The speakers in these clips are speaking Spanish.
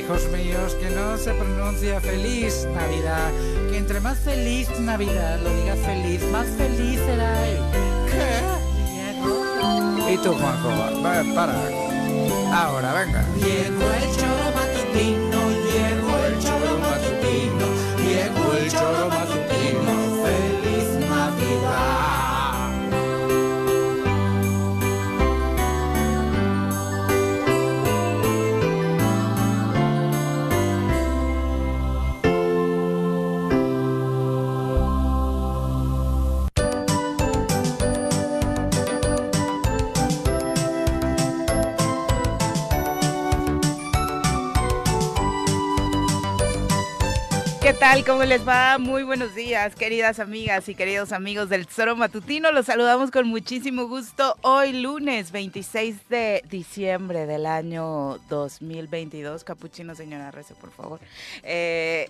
hijos míos, que no se pronuncia feliz Navidad. Que entre más feliz Navidad lo diga feliz, más feliz será él. ¿Qué? ¿Y tú, Juanjo? Va, para. Ahora, venga. Llegó el choro matutino, llegó el choro matutino, llegó el choro matutino. Tal? ¿Cómo les va? Muy buenos días, queridas amigas y queridos amigos del Tesoro Matutino. Los saludamos con muchísimo gusto hoy lunes 26 de diciembre del año 2022. Capuchino, señora Rece, por favor. Eh,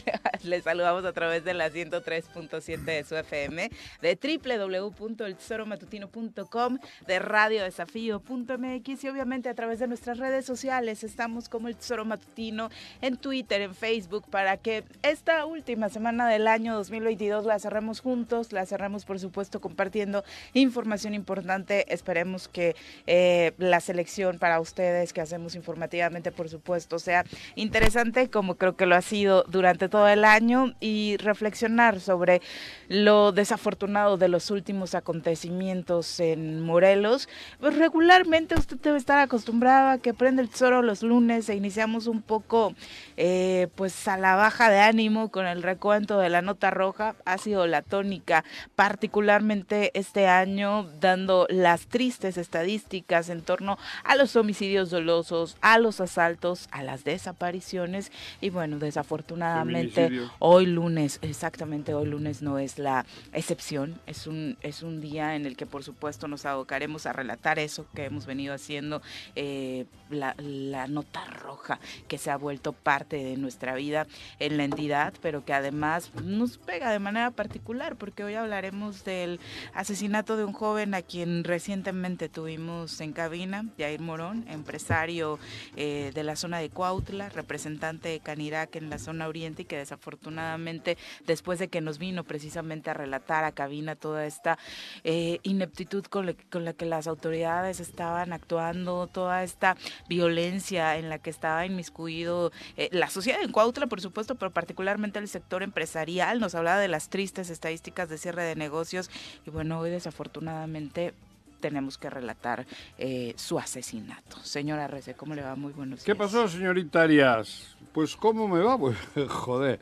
les saludamos a través de la 103.7 de su FM, de www.eltesoromatutino.com, de radiodesafío.mx y obviamente a través de nuestras redes sociales. Estamos como el Tesoro Matutino en Twitter, en Facebook, para que esta última semana del año 2022 la cerremos juntos, la cerramos por supuesto compartiendo información importante. Esperemos que eh, la selección para ustedes que hacemos informativamente, por supuesto, sea interesante como creo que lo ha sido durante todo el año y reflexionar sobre lo desafortunado de los últimos acontecimientos en Morelos. Pues regularmente usted debe estar acostumbrado a que prende el tesoro los lunes e iniciamos un poco eh, pues a la baja de ánimo con el recuento de la nota roja. Ha sido la tónica, particularmente este año, dando las tristes estadísticas en torno a los homicidios dolosos, a los asaltos, a las desapariciones y bueno, desafortunadamente hoy lunes, exactamente hoy lunes no es la excepción, es un, es un día en el que por supuesto nos abocaremos a relatar eso que hemos venido haciendo, eh, la, la nota roja que se ha vuelto parte de nuestra vida en la entidad, pero que además nos pega de manera particular, porque hoy hablaremos del asesinato de un joven a quien recientemente tuvimos en cabina, Jair Morón, empresario eh, de la zona de Cuautla, representante de Canirac en la zona oriente y que desafortunadamente después de que nos vino precisamente a relatar a cabina toda esta eh, ineptitud con, la- con la que las autoridades estaban actuando, toda esta violencia en la que estaba inmiscuido eh, la sociedad en Cuautla, por supuesto, pero particularmente el sector empresarial. Nos hablaba de las tristes estadísticas de cierre de negocios y bueno, hoy desafortunadamente tenemos que relatar eh, su asesinato. Señora Rece, ¿cómo le va? Muy buenos ¿Qué días. pasó, señorita Arias? Pues, ¿cómo me va? Pues, joder.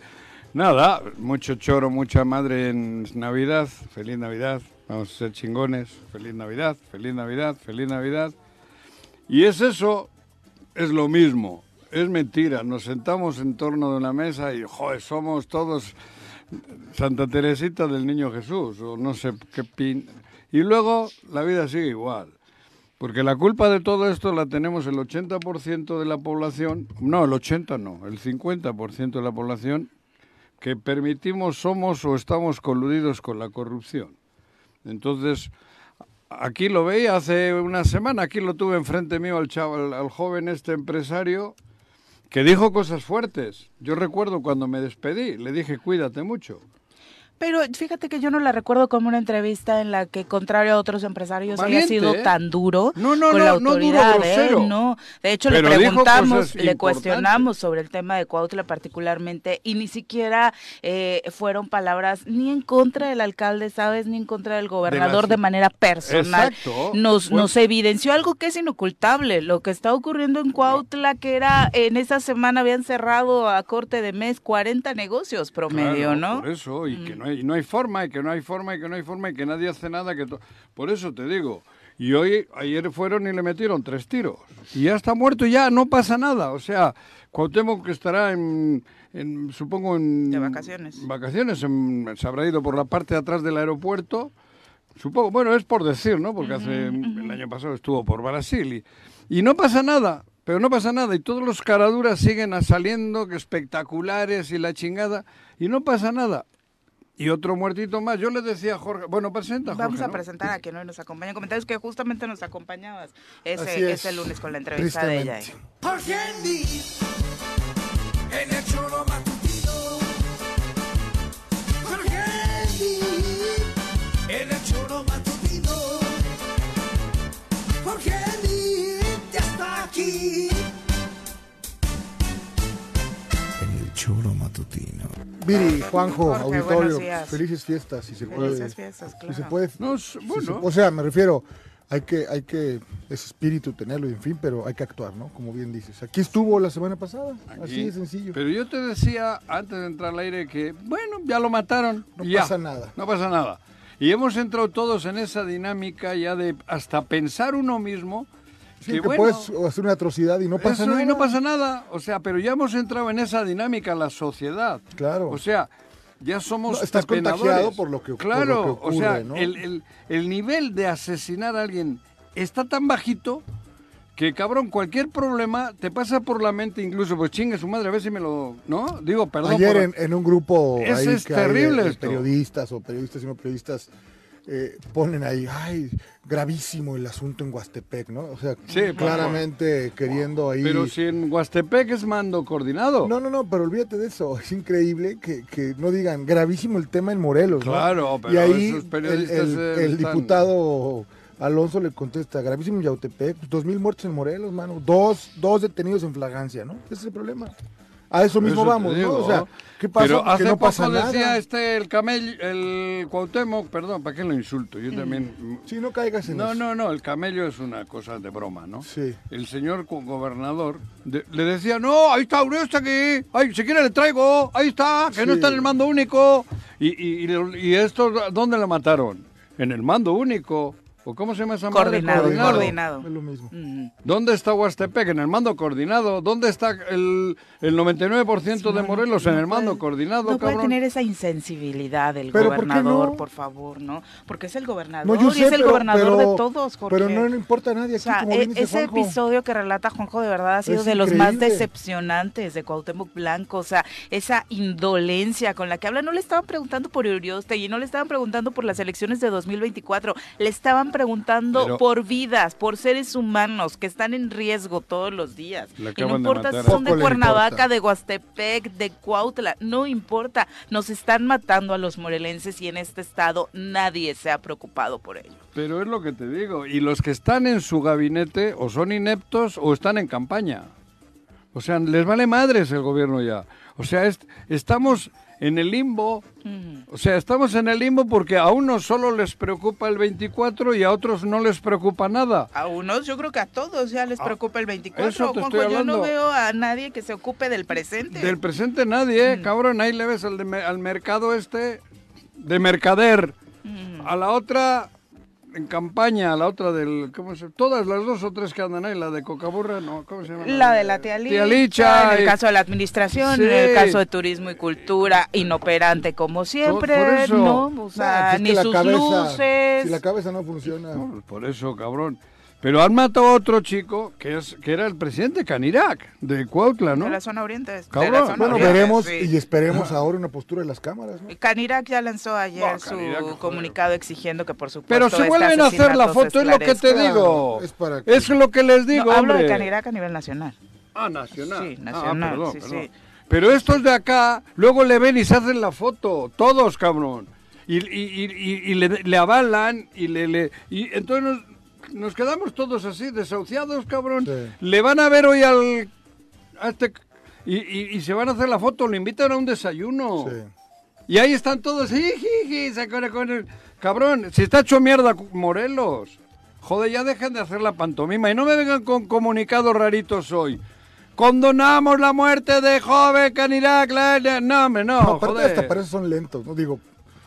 Nada, mucho choro, mucha madre en Navidad. Feliz Navidad. Vamos a ser chingones. Feliz Navidad, feliz Navidad, feliz Navidad. Y es eso, es lo mismo. Es mentira. Nos sentamos en torno de una mesa y, joder, somos todos Santa Teresita del Niño Jesús, o no sé qué pin. Y luego la vida sigue igual. Porque la culpa de todo esto la tenemos el 80% de la población, no, el 80 no, el 50% de la población que permitimos, somos o estamos coludidos con la corrupción. Entonces, aquí lo veía hace una semana, aquí lo tuve enfrente mío al, chaval, al joven este empresario que dijo cosas fuertes. Yo recuerdo cuando me despedí, le dije, cuídate mucho. Pero fíjate que yo no la recuerdo como una entrevista en la que, contrario a otros empresarios, haya Valiente, sido ¿eh? tan duro No, no, con no, la no duro, autoridad. ¿eh? No, de hecho Pero le preguntamos, le cuestionamos sobre el tema de Cuautla particularmente y ni siquiera eh, fueron palabras ni en contra del alcalde, ¿sabes? Ni en contra del gobernador de, manera personal. Exacto. Nos, Bueno. nos evidenció algo que es inocultable, lo que está ocurriendo en Cuautla, que era en esa semana habían cerrado a corte de mes 40 negocios promedio, Claro, ¿no? Por eso, y Mm. que no hay, y no hay forma, y que no hay forma, y que no hay forma, y que nadie hace nada. que Por eso te digo. Y hoy, ayer fueron y le metieron tres tiros. Y ya está muerto, ya no pasa nada. O sea, Cuauhtémoc que estará en, en, supongo, en... De vacaciones. Vacaciones, en- se habrá ido por la parte de atrás del aeropuerto. Supongo, bueno, es por decir, ¿no? Porque hace el año pasado estuvo por Brasil y, y no pasa nada, pero no pasa nada y todos los caraduras siguen saliendo, que espectaculares y la chingada y no pasa nada. Y otro muertito más. Yo le decía a Jorge, bueno, presenta Jorge, Vamos a ¿no? presentar a quien hoy nos acompaña en comentarios que justamente nos acompañabas Así ese, es. ese lunes con la entrevista de ella. Jorge Andy, en el choro matutino. Jorge en el choro matutino. Jorge ya está aquí. En el choro matutino. Viri, Juanjo, Jorge, auditorio, felices fiestas, si se puede. Felices fiestas, Si se claro. puede. No, s- si bueno. se- o sea, me refiero, hay que, hay que, ese espíritu tenerlo, y en fin, pero hay que actuar, ¿no? Como bien dices. Aquí estuvo la semana pasada, así Aquí. de sencillo. Pero yo te decía antes de entrar al aire que, bueno, ya lo mataron. No y ya. pasa nada. No pasa nada. Y hemos entrado todos en esa dinámica ya de hasta pensar uno mismo Sí, que, bueno, puedes hacer una atrocidad y no pasa eso, nada. y no pasa nada. O sea, pero ya hemos entrado en esa dinámica, la sociedad. Claro. O sea, ya somos No, estás contagiado por lo que- Claro, lo que o sea, ¿no? el, el- el nivel de asesinar a alguien está tan bajito que, cabrón, cualquier problema te pasa por la mente, incluso, pues chingue su madre, a ver si me lo... ¿No? Digo, perdón. Ayer por- en, en un grupo ahí es que hay de- terrible periodistas o periodistas y no periodistas eh, ponen ahí, ay, gravísimo el asunto en Huastepec, ¿no? O sea, Sí, claramente queriendo ahí... Pero si en Huastepec es mando coordinado. No, no, no, pero olvídate de eso. Es increíble que, que no digan gravísimo el tema en Morelos. ¿no? Claro, pero y ahí esos el, periodistas, el- el están- diputado Alonso le contesta, gravísimo en Yautepec, dos mil muertos en Morelos, mano, dos, dos detenidos en flagrancia, ¿no? Ese es el problema. A eso mismo Eso vamos, digo. ¿no? O sea, ¿qué pasa? Pero que hace no poco pasa decía nada. este, el camello, el Cuauhtémoc, perdón, ¿para qué lo insulto? Yo también... Si no caigas en No, eso. no, no, el camello es una cosa de broma, ¿no? Sí. El señor gobernador de- le decía, no, ahí está, Uribe está aquí, ay, si quiere le traigo, ahí está, que no Sí. está en el mando único. Y, y, y, y esto, ¿dónde lo mataron? En el mando único. ¿O cómo se llama esa madre? Coordinado, Coordinado. coordinado. Es lo mismo. Mm. ¿Dónde está Huastepec? En el mando coordinado. ¿Dónde está el, el 99% de Morelos? en el mando coordinado, No puede tener esa insensibilidad el Pero, ¿por qué gobernador, no? por favor, ¿no? Porque es el gobernador No, yo y sé, es el pero- gobernador pero- de todos, Jorge. Pero no le importa a nadie O sea, como e- bien dice ese Juanjo. episodio que relata Juanjo de verdad ha sido Es de los más decepcionantes de Cuauhtémoc Blanco, o sea, esa indolencia con la que habla, no le estaban preguntando por Uriostegui, no le estaban preguntando por las elecciones de 2024, le estaban preguntando Pero- por vidas, por seres humanos que están en riesgo todos los días. Y no importa si son de Cuernavaca, de Huastepec, de Cuautla, no importa, nos están matando a los morelenses y en este estado nadie se ha preocupado por ello. Pero es lo que te digo. Y los que están en su gabinete o son ineptos o están en campaña. O sea, les vale madres el gobierno ya. O sea, es- estamos en el limbo. Mm. O sea, estamos en el limbo porque a unos solo les preocupa el 24 y a otros no les preocupa nada. A unos, yo creo que a todos ya les preocupa el 24. Ah, eso te Juanjo, estoy yo no hablando. veo a nadie que se ocupe del presente. Del presente nadie, ¿eh? cabrón. Ahí le ves al, de al mercado este de mercader. Mm. A la otra en campaña, a la otra del... ¿Cómo se Todas las dos o tres que andan ahí, la de Cocaburra, ¿no? ¿Cómo se llama? La de la tía Licha, Tía Licha, en el y- caso de la administración, Sí. en el caso de turismo y cultura, inoperante como siempre, por eso. ¿no? O sea, es ni sus cabeza- luces. Si la cabeza no funciona. No, por eso, cabrón. Pero han matado a otro chico que es que era el presidente Canirac de Cuautla, ¿no? De la zona oriente. de Cabrón. la zona Bueno, oriente, veremos sí. y esperemos ahora una postura de las cámaras, ¿no? Canirac ya lanzó ayer No, su Canirac, comunicado exigiendo que por supuesto Pero se este vuelven a hacer la foto, es lo que te digo. Es para que- Es lo que les digo, No, hablo de. Canirac a nivel nacional. Ah, nacional. Sí, Ah, nacional, perdón, sí, perdón. sí. Pero estos de acá, luego le ven y se hacen la foto, todos, cabrón. Y, y, y, y- y le, le avalan y le, le y entonces nos, quedamos todos así, desahuciados, cabrón. Sí. Le van a ver hoy al a este y, y- y se van a hacer la foto, le invitan a un desayuno. Sí. Y ahí están todos, jiji, se acuerda con el cabrón, si está hecho mierda Morelos. Joder, ya dejen de hacer la pantomima y no me vengan con comunicados raritos hoy. Condonamos la muerte de joven Canirac. No, hombre, no, No, aparte joder. hasta para eso son lentos, ¿no? Digo,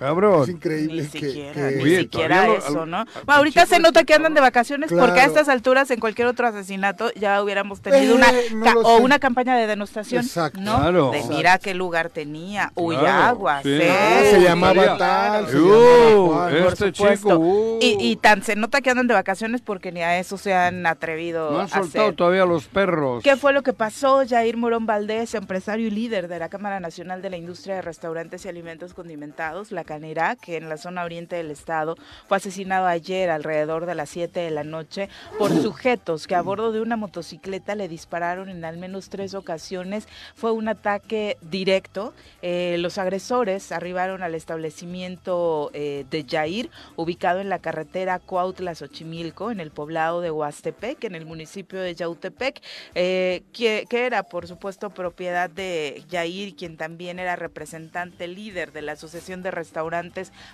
es Cabrón. increíble Ni siquiera, que- ni siquiera eso, ¿no? Bueno, ahorita se nota que andan de vacaciones porque a estas alturas en cualquier otro asesinato ya hubiéramos tenido Eh, una no o sé. una campaña de denostación, Exacto. ¿no? Claro. De mira qué lugar tenía, Uy, Claro, agua, sí. sí. Ah, se llamaba tal, se Uh, llamaba Juan. por este chico, uh. y, y tan se nota que andan de vacaciones porque ni a eso se han atrevido No a han soltado hacer. todavía los perros. ¿Qué fue lo que pasó? Jair Morón Valdés, empresario y líder de la Cámara Nacional de la Industria de Restaurantes y Alimentos Condimentados, la Canirac, en la zona oriente del estado, fue asesinado ayer alrededor de las 7 de la noche por sujetos que a bordo de una motocicleta le dispararon en al menos tres ocasiones. Fue un ataque directo. Eh, los agresores arribaron al establecimiento eh, de Yair, ubicado en la carretera Cuautla-Xochimilco, en el poblado de Huastepec, en el municipio de Yautepec, eh, que, que era, por supuesto, propiedad de Yair, quien también era representante líder de la Asociación de Restaurantes,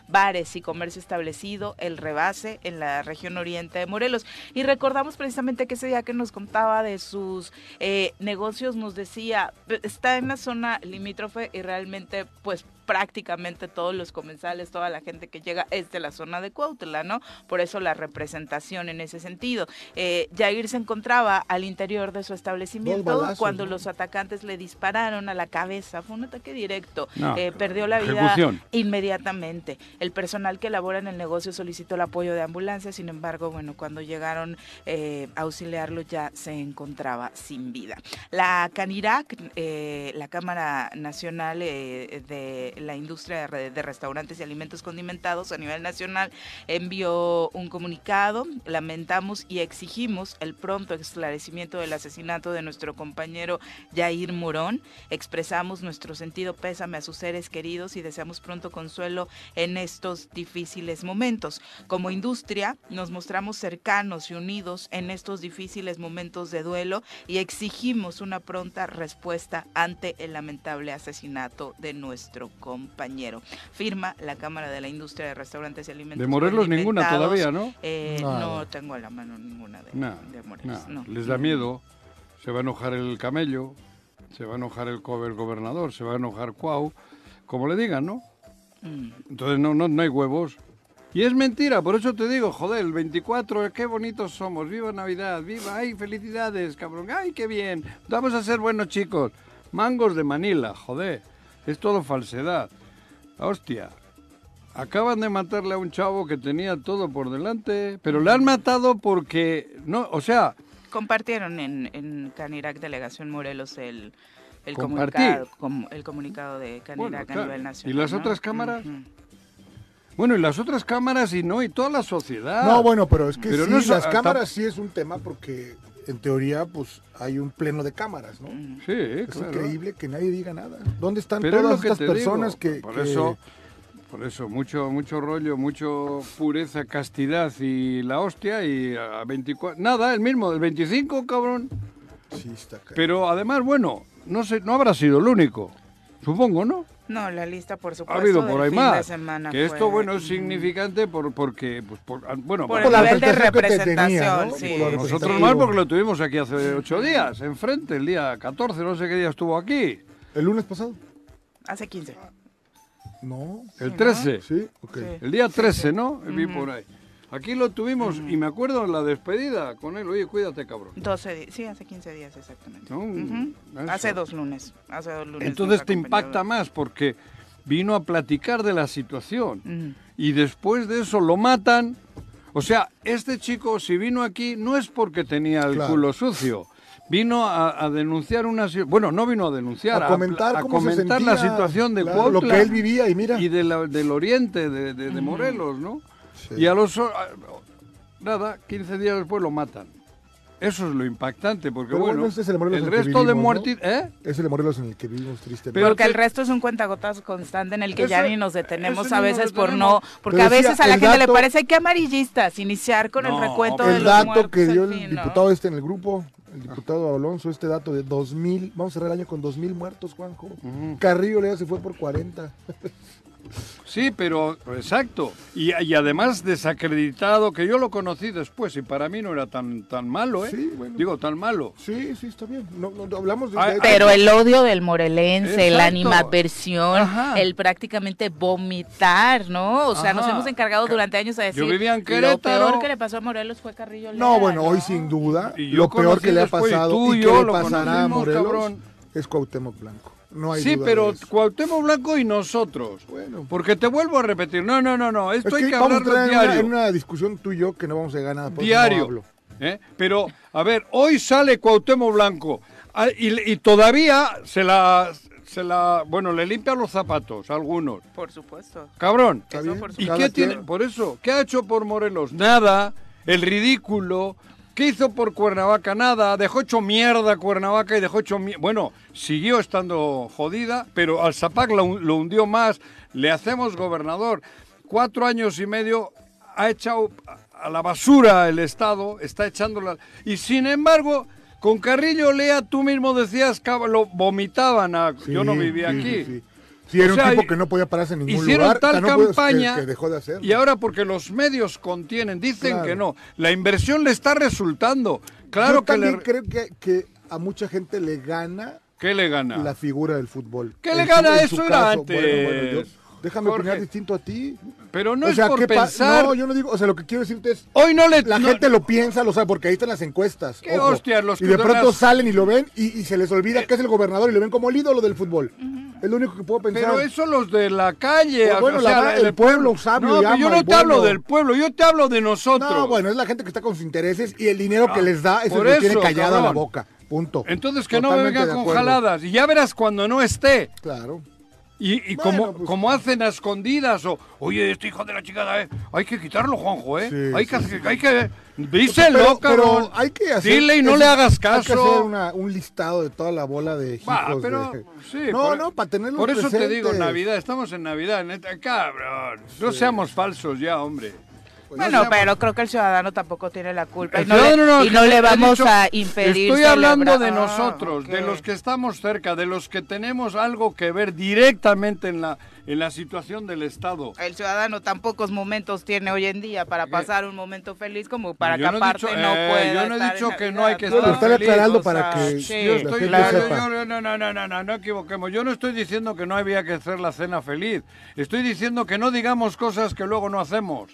Bares y Comercio Establecido, El Rebase, en la región oriente de Morelos. Y recordamos precisamente que ese día que nos contaba de sus eh, negocios, nos decía, está en la zona limítrofe y realmente, pues, prácticamente todos los comensales, toda la gente que llega es de la zona de Cuautla, ¿no? Por eso la representación en ese sentido. Eh, Jair se encontraba al interior de su establecimiento balazos, cuando ¿no? los atacantes le dispararon a la cabeza. Fue un ataque directo. No, Eh, perdió la vida ejecución. inmediatamente. El personal que labora en el negocio solicitó el apoyo de ambulancia, sin embargo, bueno, cuando llegaron eh, a auxiliarlo ya se encontraba sin vida. La CANIRAC, eh, la Cámara Nacional eh, de la Industria de, Re- de Restaurantes y Alimentos Condimentados a nivel nacional, envió un comunicado. Lamentamos y exigimos el pronto esclarecimiento del asesinato de nuestro compañero Jair Morón. Expresamos nuestro sentido pésame a sus seres queridos y deseamos pronto consuelo en estos difíciles momentos. Como industria nos mostramos cercanos y unidos en estos difíciles momentos de duelo y exigimos una pronta respuesta ante el lamentable asesinato de nuestro compañero. Firma la Cámara de la Industria de Restaurantes y Alimentos De Morelos ninguna todavía, ¿no? Eh, no tengo a la mano ninguna de, No, de Morelos. no, no. les da miedo, se va a enojar el camello, se va a enojar el, el gobernador, se va a enojar Cuau, como le digan, ¿no? Mm. Entonces no, no, no hay huevos. Y es mentira, por eso te digo, joder, el 24, qué bonitos somos, viva Navidad, viva, ay, felicidades, cabrón, ay, qué bien, vamos a ser buenos chicos. Mangos de Manila, joder, es todo falsedad. Hostia, acaban de matarle a un chavo que tenía todo por delante, pero le han matado porque, no, o sea, Compartieron en, en Canirac Delegación Morelos el, el comunicado, com- el comunicado de Canirac Bueno, a claro. nivel ¿Y nacional. las ¿no? otras cámaras? Bueno, y las otras cámaras y no, y toda la sociedad. No, bueno, pero es que Pero sí, no es- las ah, cámaras sí es un tema porque en teoría pues hay un pleno de cámaras, ¿no? Sí, Es claro. increíble que nadie diga nada. ¿Dónde están Pero todas estas personas digo, que, por que- eso por eso mucho mucho rollo mucho pureza castidad y la hostia y a 24 nada el mismo del 25 cabrón Sí, está pero además bueno no sé no habrá sido el único supongo no No, la lista, por ha supuesto, habido del por ahí más semana que esto fue- bueno es significante por porque pues por ah, bueno Por para el nivel de representación tenía, ¿no? sí. Por nosotros más porque lo tuvimos aquí hace ocho días enfrente el día 14 no sé qué día estuvo aquí ¿El lunes pasado? Hace 15. No. el ¿no? 13 Sí, ok. Sí. El día 13, ¿no? Vi por ahí. Aquí lo tuvimos y me acuerdo en la despedida con él. Oye, cuídate, cabrón. 12 días, sí, hace 15 días exactamente. No. Hace dos lunes. Hace dos lunes. Entonces te impacta más porque vino a platicar de la situación y después de eso lo matan. O sea, este chico si vino aquí no es porque tenía el Claro. culo sucio. Vino a, a denunciar una bueno, no vino a denunciar, a comentar a, cómo se comentar la situación de claro, lo Cuautla que él vivía y mira. y de la- del oriente de, de- de Morelos, ¿no? Sí. Y a los o- a- nada, 15 días después lo matan. Eso es lo impactante, porque Pero bueno, este es el el que resto de muertes, ¿eh? Es el Morelos en el que vivimos tristemente. Pero Porque el resto es un cuentagotas constante en el que ya ni nos detenemos a veces por no, porque a veces a la el gente le dato- parece que amarillistas iniciar con No, el recuento de el los dato muertos, que dio el fin, ¿no? diputado este en el grupo, el diputado Alonso, este dato de 2.000, vamos a cerrar el año con 2.000 muertos, Juanjo. Ujú. Carrillo Lea se fue por 40. Sí, pero exacto. Y, y además desacreditado, que yo lo conocí después y para mí no era tan, tan malo, ¿eh? Sí, bueno. Digo, tan malo. Sí, sí, está bien. No, no, no, hablamos de... Ah, de- Pero el odio del morelense, la Exacto. animadversión, Ajá. el prácticamente vomitar, ¿no? O sea, nos hemos encargado durante años a decir vivía en lo Querétaro. peor que le pasó a Morelos fue Carrillo Lea, No, bueno, hoy sin duda, Y yo lo peor que le ha después, y pasado tú y y que yo le lo pasará a Morelos cabrón. es Cuauhtémoc Blanco. No hay Sí, duda pero. Cuauhtémoc Blanco y nosotros. Bueno. Porque te vuelvo a repetir, no, no, no, no, Es esto hay que que a en una, diario. en una discusión tú y yo que no vamos a no diario. ¿eh? Pero, a ver, hoy sale Cuauhtémoc Blanco ah, y, y todavía se la, se la, bueno, le limpia los zapatos a algunos. Por supuesto. Cabrón. Está Eso bien, por ¿Y cada qué tiene? Por eso, ¿qué ha hecho por Morelos? Nada. El ridículo. ¿Qué hizo por Cuernavaca? Nada. Dejó hecho mierda Cuernavaca y dejó hecho mierda. Bueno, siguió estando jodida, pero al Zapac lo, lo hundió más. Le hacemos gobernador. Cuatro años y medio ha echado a la basura el Estado, está echándola. Y sin embargo, con Carrillo Lea, tú mismo decías que lo vomitaban. a- Sí, yo no vivía sí, aquí. Sí, sí. Era O sea, un tipo que no podía pararse en ningún Hicieron lugar. tal o sea, no podía- campaña que, que dejó de hacer. y ahora porque los medios contienen, dicen Claro. que no. La inversión le está resultando. Claro Yo que también le... creo que, que a mucha gente le gana ¿Qué le gana? la figura del fútbol. ¿Qué En le su- gana? en Eso su era caso. antes. Bueno, bueno, yo- déjame Jorge. opinar distinto a ti. Pero no o es sea, por ¿qué pa- pensar. No, yo no digo, o sea, lo que quiero decirte es, Hoy no le... la no- gente lo piensa, lo sabe, porque ahí están las encuestas. ¿Qué ojo. hostias, los y de que pronto salen y lo ven y, y se les olvida que es el gobernador y lo ven como el ídolo del fútbol. Es lo único que puedo pensar. Pero eso los de la calle. Pues bueno, la- el pueblo sabio No, y pero yo no te hablo del pueblo, yo te hablo de nosotros. No, bueno, es la gente que está con sus intereses y el dinero que les da, eso por lo tiene eso, callado a la boca. Punto. Entonces que no me de con jaladas. Y ya verás cuando no esté. Claro. Y, y Bueno, como, pues- como hacen a escondidas o, oye, este hijo de la chingada, eh, hay que quitarlo, Juanjo, ¿eh? Sí, hay, sí, que, sí. hay que... Díselo, pero, hay que hacer. Dile y no le hagas Hay que caso. hacer una- un listado de toda la bola de hijos. Va, pero, de- sí, no, por- no, para tenerlos Por eso te digo. Navidad, estamos en Navidad, neta, cabrón. No seamos falsos ya, hombre. Pues Bueno, seamos- pero creo que el ciudadano tampoco tiene la culpa. El y no, le, ciudadano no, y no que le vamos dicho- a impedir. Estoy hablando celebrar- de Ah, nosotros, de ok. los que estamos cerca, de los que tenemos algo que ver directamente en la, en la situación del Estado. El ciudadano tan pocos momentos tiene hoy en día para ¿Qué? pasar un momento feliz como para Yo que no he aparte dicho- no eh, pueda yo no he estar dicho que no hay que estar feliz, aclarando o para que sí, Yo estoy, yo- yo- no, no, no, no, no, no equivoquemos. Yo no estoy diciendo que no había que hacer la cena feliz. Estoy diciendo que no digamos cosas que luego no hacemos.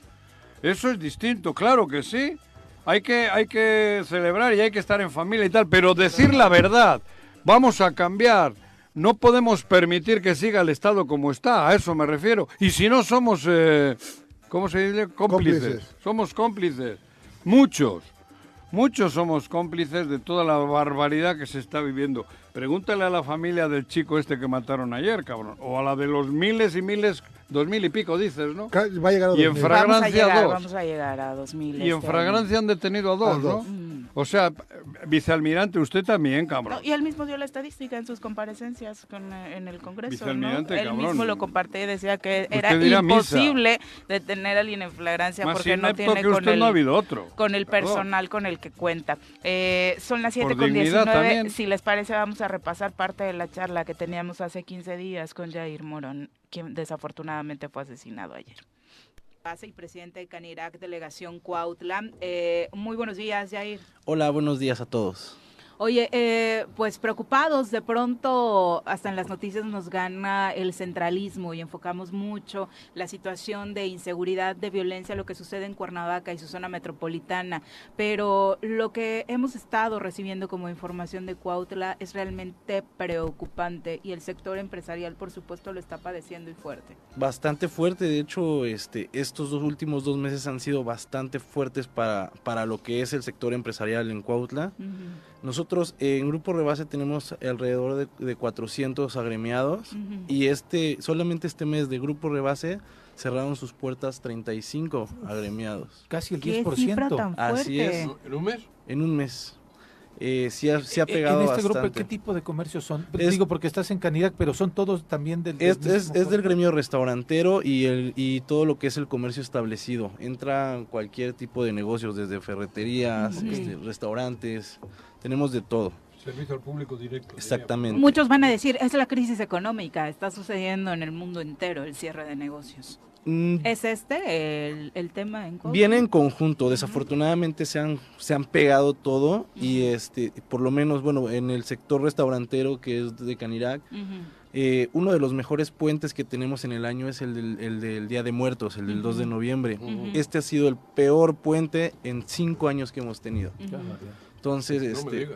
Eso es distinto, claro que sí. Hay que, hay que celebrar y hay que estar en familia y tal, pero decir la verdad. Vamos a cambiar. No podemos permitir que siga el Estado como está, a eso me refiero. Y si no somos, eh, ¿cómo se dice? Cómplices. Cómplices. Somos cómplices. Muchos. Muchos somos cómplices de toda la barbaridad que se está viviendo. Pregúntale a la familia del chico este que mataron ayer, cabrón. O a la de los miles y miles, dos mil y pico dices, ¿no? Va a llegar a Y en 2000. fra- Vamos a llegar, dos. vamos a llegar a 2000. Y en este fragancia han detenido a dos, A dos. ¿no? O sea, vicealmirante, usted también, cabrón. No, y él mismo dio la estadística en sus comparecencias con, eh, en el Congreso. ¿no? Vicealmirante, Él cabrón. mismo lo compartió y decía que Usted era misa. imposible detener a alguien en flagrancia Más porque no tiene que con usted el, no ha habido otro. con el personal con el que cuenta. Eh, son las Por 7 con dignidad 19. también. Si les parece, vamos a repasar parte de la charla que teníamos hace 15 días con Jair Morón, quien desafortunadamente fue asesinado ayer. Y presidente de Canirac, delegación Cuautla. Eh, muy buenos días, Jair. Hola, buenos días a todos. Oye, eh, pues preocupados, de pronto hasta en las noticias nos gana el centralismo y enfocamos mucho la situación de inseguridad, de violencia, lo que sucede en Cuernavaca y su zona metropolitana, pero lo que hemos estado recibiendo como información de Cuautla es realmente preocupante y el sector empresarial, por supuesto, lo está padeciendo y fuerte. Bastante fuerte, de hecho, este, estos dos últimos dos meses han sido bastante fuertes para, para lo que es el sector empresarial en Cuautla. Nosotros eh, en Grupo Rebase tenemos alrededor de, de 400 agremiados y este solamente este mes de Grupo Rebase cerraron sus puertas 35 agremiados Casi el ¿Qué 10%. cifra tan fuerte? Así es. ¿En un mes? en un mes. Eh, sí, ha, sí ha Eh, pegado En este grupo. ¿qué tipo de comercios son? Es- Digo, porque estás en Canidad, pero son todos también del, del Es, es, mismo es del gremio restaurantero y, el, y todo lo que es el comercio establecido. Entra cualquier tipo de negocios, desde ferreterías, este, restaurantes, tenemos de todo. Servicio al público directo. Exactamente. Muchos van a decir, es la crisis económica, está sucediendo en el mundo entero el cierre de negocios. Mm, ¿Es este el, el tema en Cuautla? Viene en conjunto, desafortunadamente se han, se han pegado todo y este, por lo menos, bueno, en el sector restaurantero que es de Canirac, eh, uno de los mejores puentes que tenemos en el año es el del, el del Día de Muertos, el del 2 de noviembre. Este ha sido el peor puente en cinco años que hemos tenido. Entonces, este,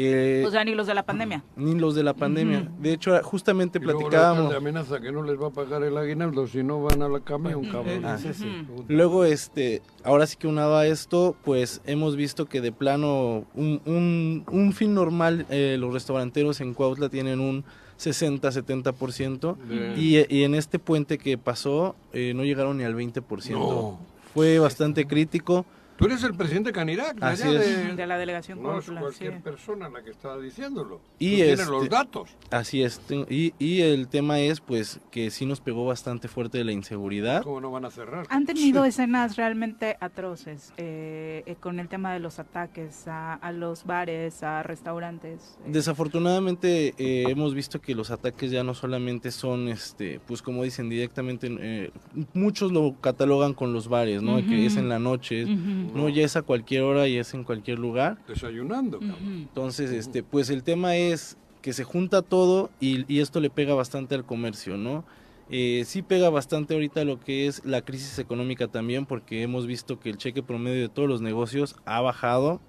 Eh, O sea, ni los de la pandemia. ni los de la pandemia. De hecho, justamente Y luego platicábamos. amenaza que no les va a pagar el aguinaldo si no van a la camión, cabrón. Ah, sí, sí. Luego, este, ahora sí que unado a esto, pues hemos visto que de plano, un, un, un fin normal, eh, los restauranteros en Cuautla tienen un 60-70%, De- y, y en este puente que pasó, eh, no llegaron ni al 20%. No. Fue bastante crítico. Tú eres el presidente Canirac, de Así allá es. de... De la delegación No es cualquier sí. persona la que está diciéndolo. Y Tú tienes este- los datos. Así es. Y, y el tema es, pues, que sí nos pegó bastante fuerte la inseguridad. ¿Cómo no van a cerrar? Han tenido escenas realmente atroces eh, eh, con el tema de los ataques a, a los bares, a restaurantes. eh. Desafortunadamente eh, hemos visto que los ataques ya no solamente son, este, pues como dicen directamente, eh, muchos lo catalogan con los bares, ¿no? Que es en la noche, no ya es a cualquier hora y es en cualquier lugar. Desayunando, cabrón. Entonces, este, pues el tema es que se junta todo y, y esto le pega bastante al comercio, ¿no? Eh, sí pega bastante ahorita lo que es la crisis económica también, porque hemos visto que el cheque promedio de todos los negocios ha bajado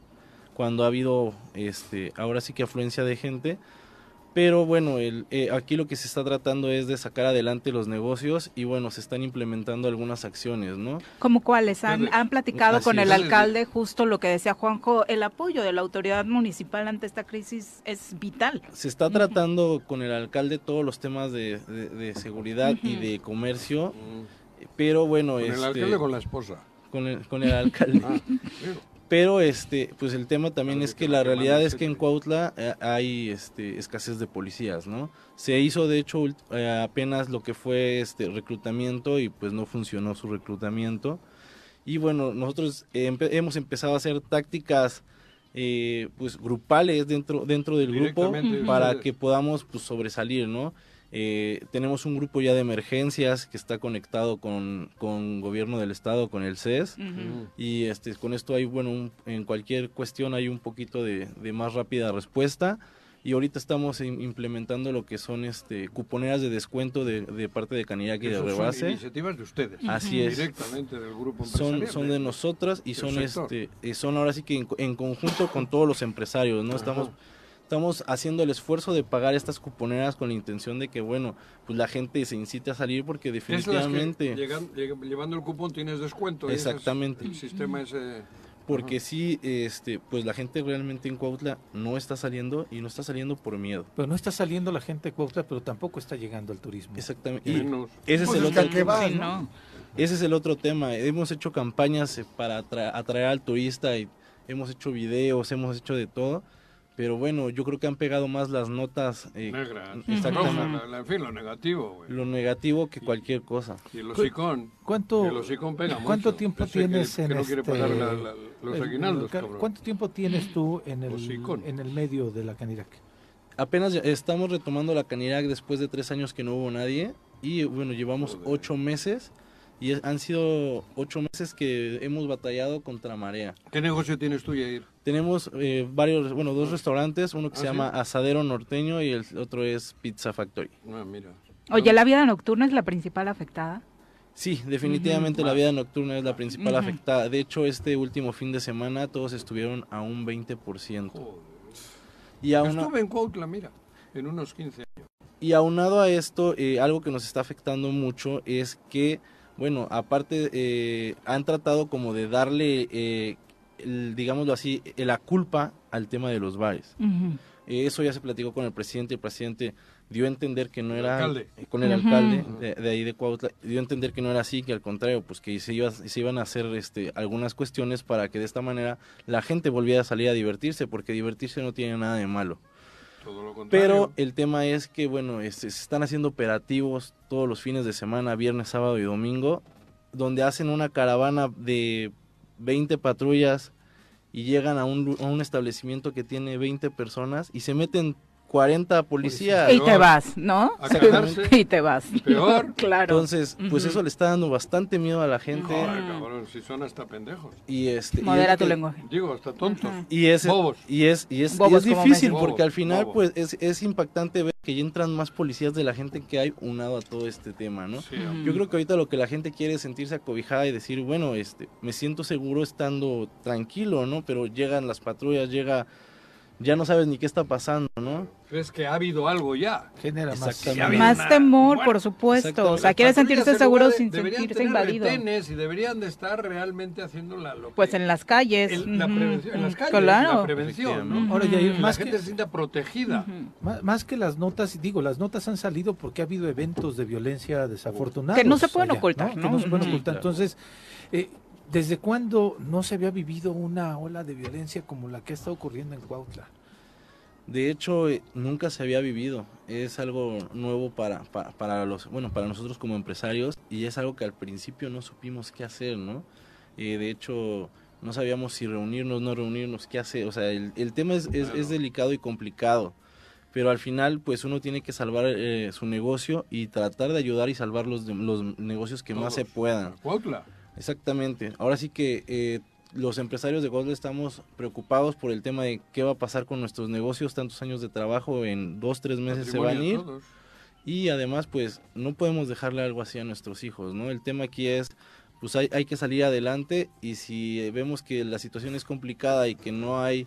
cuando ha habido, este, ahora sí que afluencia de gente. Pero bueno, el, eh, aquí lo que se está tratando es de sacar adelante los negocios y bueno, se están implementando algunas acciones, ¿no? ¿Cómo cuáles? Han, han platicado así con el alcalde justo lo que decía Juanjo, el apoyo de la autoridad municipal ante esta crisis es vital. Se está tratando con el alcalde todos los temas de, de- de seguridad y de comercio, Mm. pero bueno, Con el este, alcalde o con la esposa. con el, con el alcalde. Ah, Pero este, pues el tema también es que la realidad es que en. Cuautla eh, hay este, escasez de policías, ¿no? Se hizo de hecho eh, apenas lo que fue este reclutamiento y pues no funcionó su reclutamiento. Y bueno, nosotros empe- hemos empezado a hacer tácticas eh, pues grupales dentro dentro del grupo para que podamos pues sobresalir, ¿no? Eh, tenemos un grupo ya de emergencias que está conectado con, con gobierno del estado, con el CES. Y este, con esto hay, bueno, un- en cualquier cuestión hay un poquito de, de más rápida respuesta. Y ahorita estamos im- implementando lo que son este cuponeras de descuento de, de parte de Canirac y de Esos son Rebase. iniciativas de ustedes. Así es. Directamente del grupo Son, empresarial. son de nosotras y son sector. este eh, son ahora sí que en, en conjunto con todos los empresarios, ¿no? Estamos estamos haciendo el esfuerzo de pagar estas cuponeras con la intención de que bueno, pues la gente se incite a salir porque Es que definitivamente llegan- lleg- llevando el cupón tienes descuento. es Exactamente. El sistema ese... porque sí este pues la gente realmente en Cuautla no está saliendo y no está saliendo por miedo. Pero no está saliendo la gente de Cuautla, pero tampoco está llegando al turismo. Exactamente. Y Menos. ese es Pues el es que otro ¿a qué vas, Sí, no? no. ese es el otro tema. Hemos hecho campañas eh, para atra- atraer al turista y hemos hecho videos, hemos hecho de todo. Pero bueno, yo creo que han pegado más las notas, eh, Negras. exactamente, rojas, la- la- en fin, lo negativo, güey. lo negativo que cualquier cosa. Y el hocicón. ¿Cuánto- El hocicón pega cuánto mucho. tiempo Ese tienes que en no este- pagar la- la- los El- aguinaldos, el- cabrón. ¿Cuánto tiempo tienes tú en el, Hocicón. en el medio de la Canirac? Apenas estamos retomando la Canirac después de tres años que no hubo nadie. Y bueno, llevamos Joder. ocho meses. Y es- han sido ocho meses que hemos batallado contra marea. ¿Qué negocio tienes tú, Yair? Tenemos eh, varios, bueno, dos restaurantes, uno que ¿Ah, se sí? llama Asadero Norteño y el otro es Pizza Factory. Ah, mira. Oye, ¿la vida nocturna es la principal afectada? Sí, definitivamente la vida nocturna es la principal afectada. De hecho, este último fin de semana todos estuvieron a un 20%. Joder. Y, auna- Estuve en Cuautla, mira, en unos 15 años. y aunado a esto, eh, algo que nos está afectando mucho es que, bueno, aparte, eh, han tratado como de darle, eh, el- digámoslo así, eh, la culpa al tema de los bares. Eh, Eso ya se platicó con el presidente. El presidente dio a entender que no El era alcalde. eh, con el alcalde de, de ahí de Cuautla, dio a entender que no era así, que al contrario, pues que se, iba, se iban a hacer este, algunas cuestiones para que de esta manera la gente volviera a salir a divertirse, porque divertirse no tiene nada de malo. Pero el tema es que, bueno, este, se están haciendo operativos todos los fines de semana, viernes, sábado y domingo, donde hacen una caravana de 20 patrullas y llegan a un, lu- a un establecimiento que tiene 20 personas y se meten 40 policías. Y te vas, ¿no? A. Y te vas. Peor. Claro. Entonces, pues eso le está dando bastante miedo a la gente. Joder, cabrón, si son hasta pendejos. Y este Modera tu que- lenguaje. Digo, hasta tontos. Y es, Bobos. y es, y es, y es difícil porque al final pues es, es impactante ver que ya entran más policías de la gente que hay unado a todo este tema, ¿no? Sí. Yo creo que ahorita lo que la gente quiere es sentirse acobijada y decir, bueno, este, me siento seguro estando tranquilo, ¿no? Pero llegan las patrullas, llega ya no sabes ni qué está pasando, ¿no? ¿Crees que ha habido algo ya? Genera más. Más temor, bueno, por supuesto. O sea, quiere sentirse en seguro de- sin sentirse tener invadido. y deberían de estar realmente haciendo la, lo Pues que- en las calles. el- la prevención, en las calles, Claro. la prevención, ¿no? Ahora, la más gente que- se sienta protegida. Má- Más que las notas, digo, las notas han salido porque ha habido eventos de violencia desafortunados. Que no se pueden allá, ocultar, Que ¿no? no se pueden Ujú. ocultar. Entonces, eh, ¿desde cuándo no se había vivido una ola de violencia como la que está ocurriendo en Cuautla? De hecho, eh, nunca se había vivido. Es algo nuevo para, para, para los, bueno, para nosotros como empresarios y es algo que al principio no supimos qué hacer, ¿no? Eh, de hecho, no sabíamos si reunirnos, no reunirnos, qué hacer. O sea, el, el tema es, es, es delicado y complicado. Pero al final, pues uno tiene que salvar eh, su negocio y tratar de ayudar y salvar los, de- los negocios que más se puedan. Cuautla. Exactamente. Ahora sí que eh, los empresarios de Gosle estamos preocupados por el tema de qué va a pasar con nuestros negocios, tantos años de trabajo, en dos, tres meses se van a ir. todos. Y además, pues no podemos dejarle algo así a nuestros hijos, ¿no? El tema aquí es, pues hay, hay que salir adelante y si eh, vemos que la situación es complicada y que no hay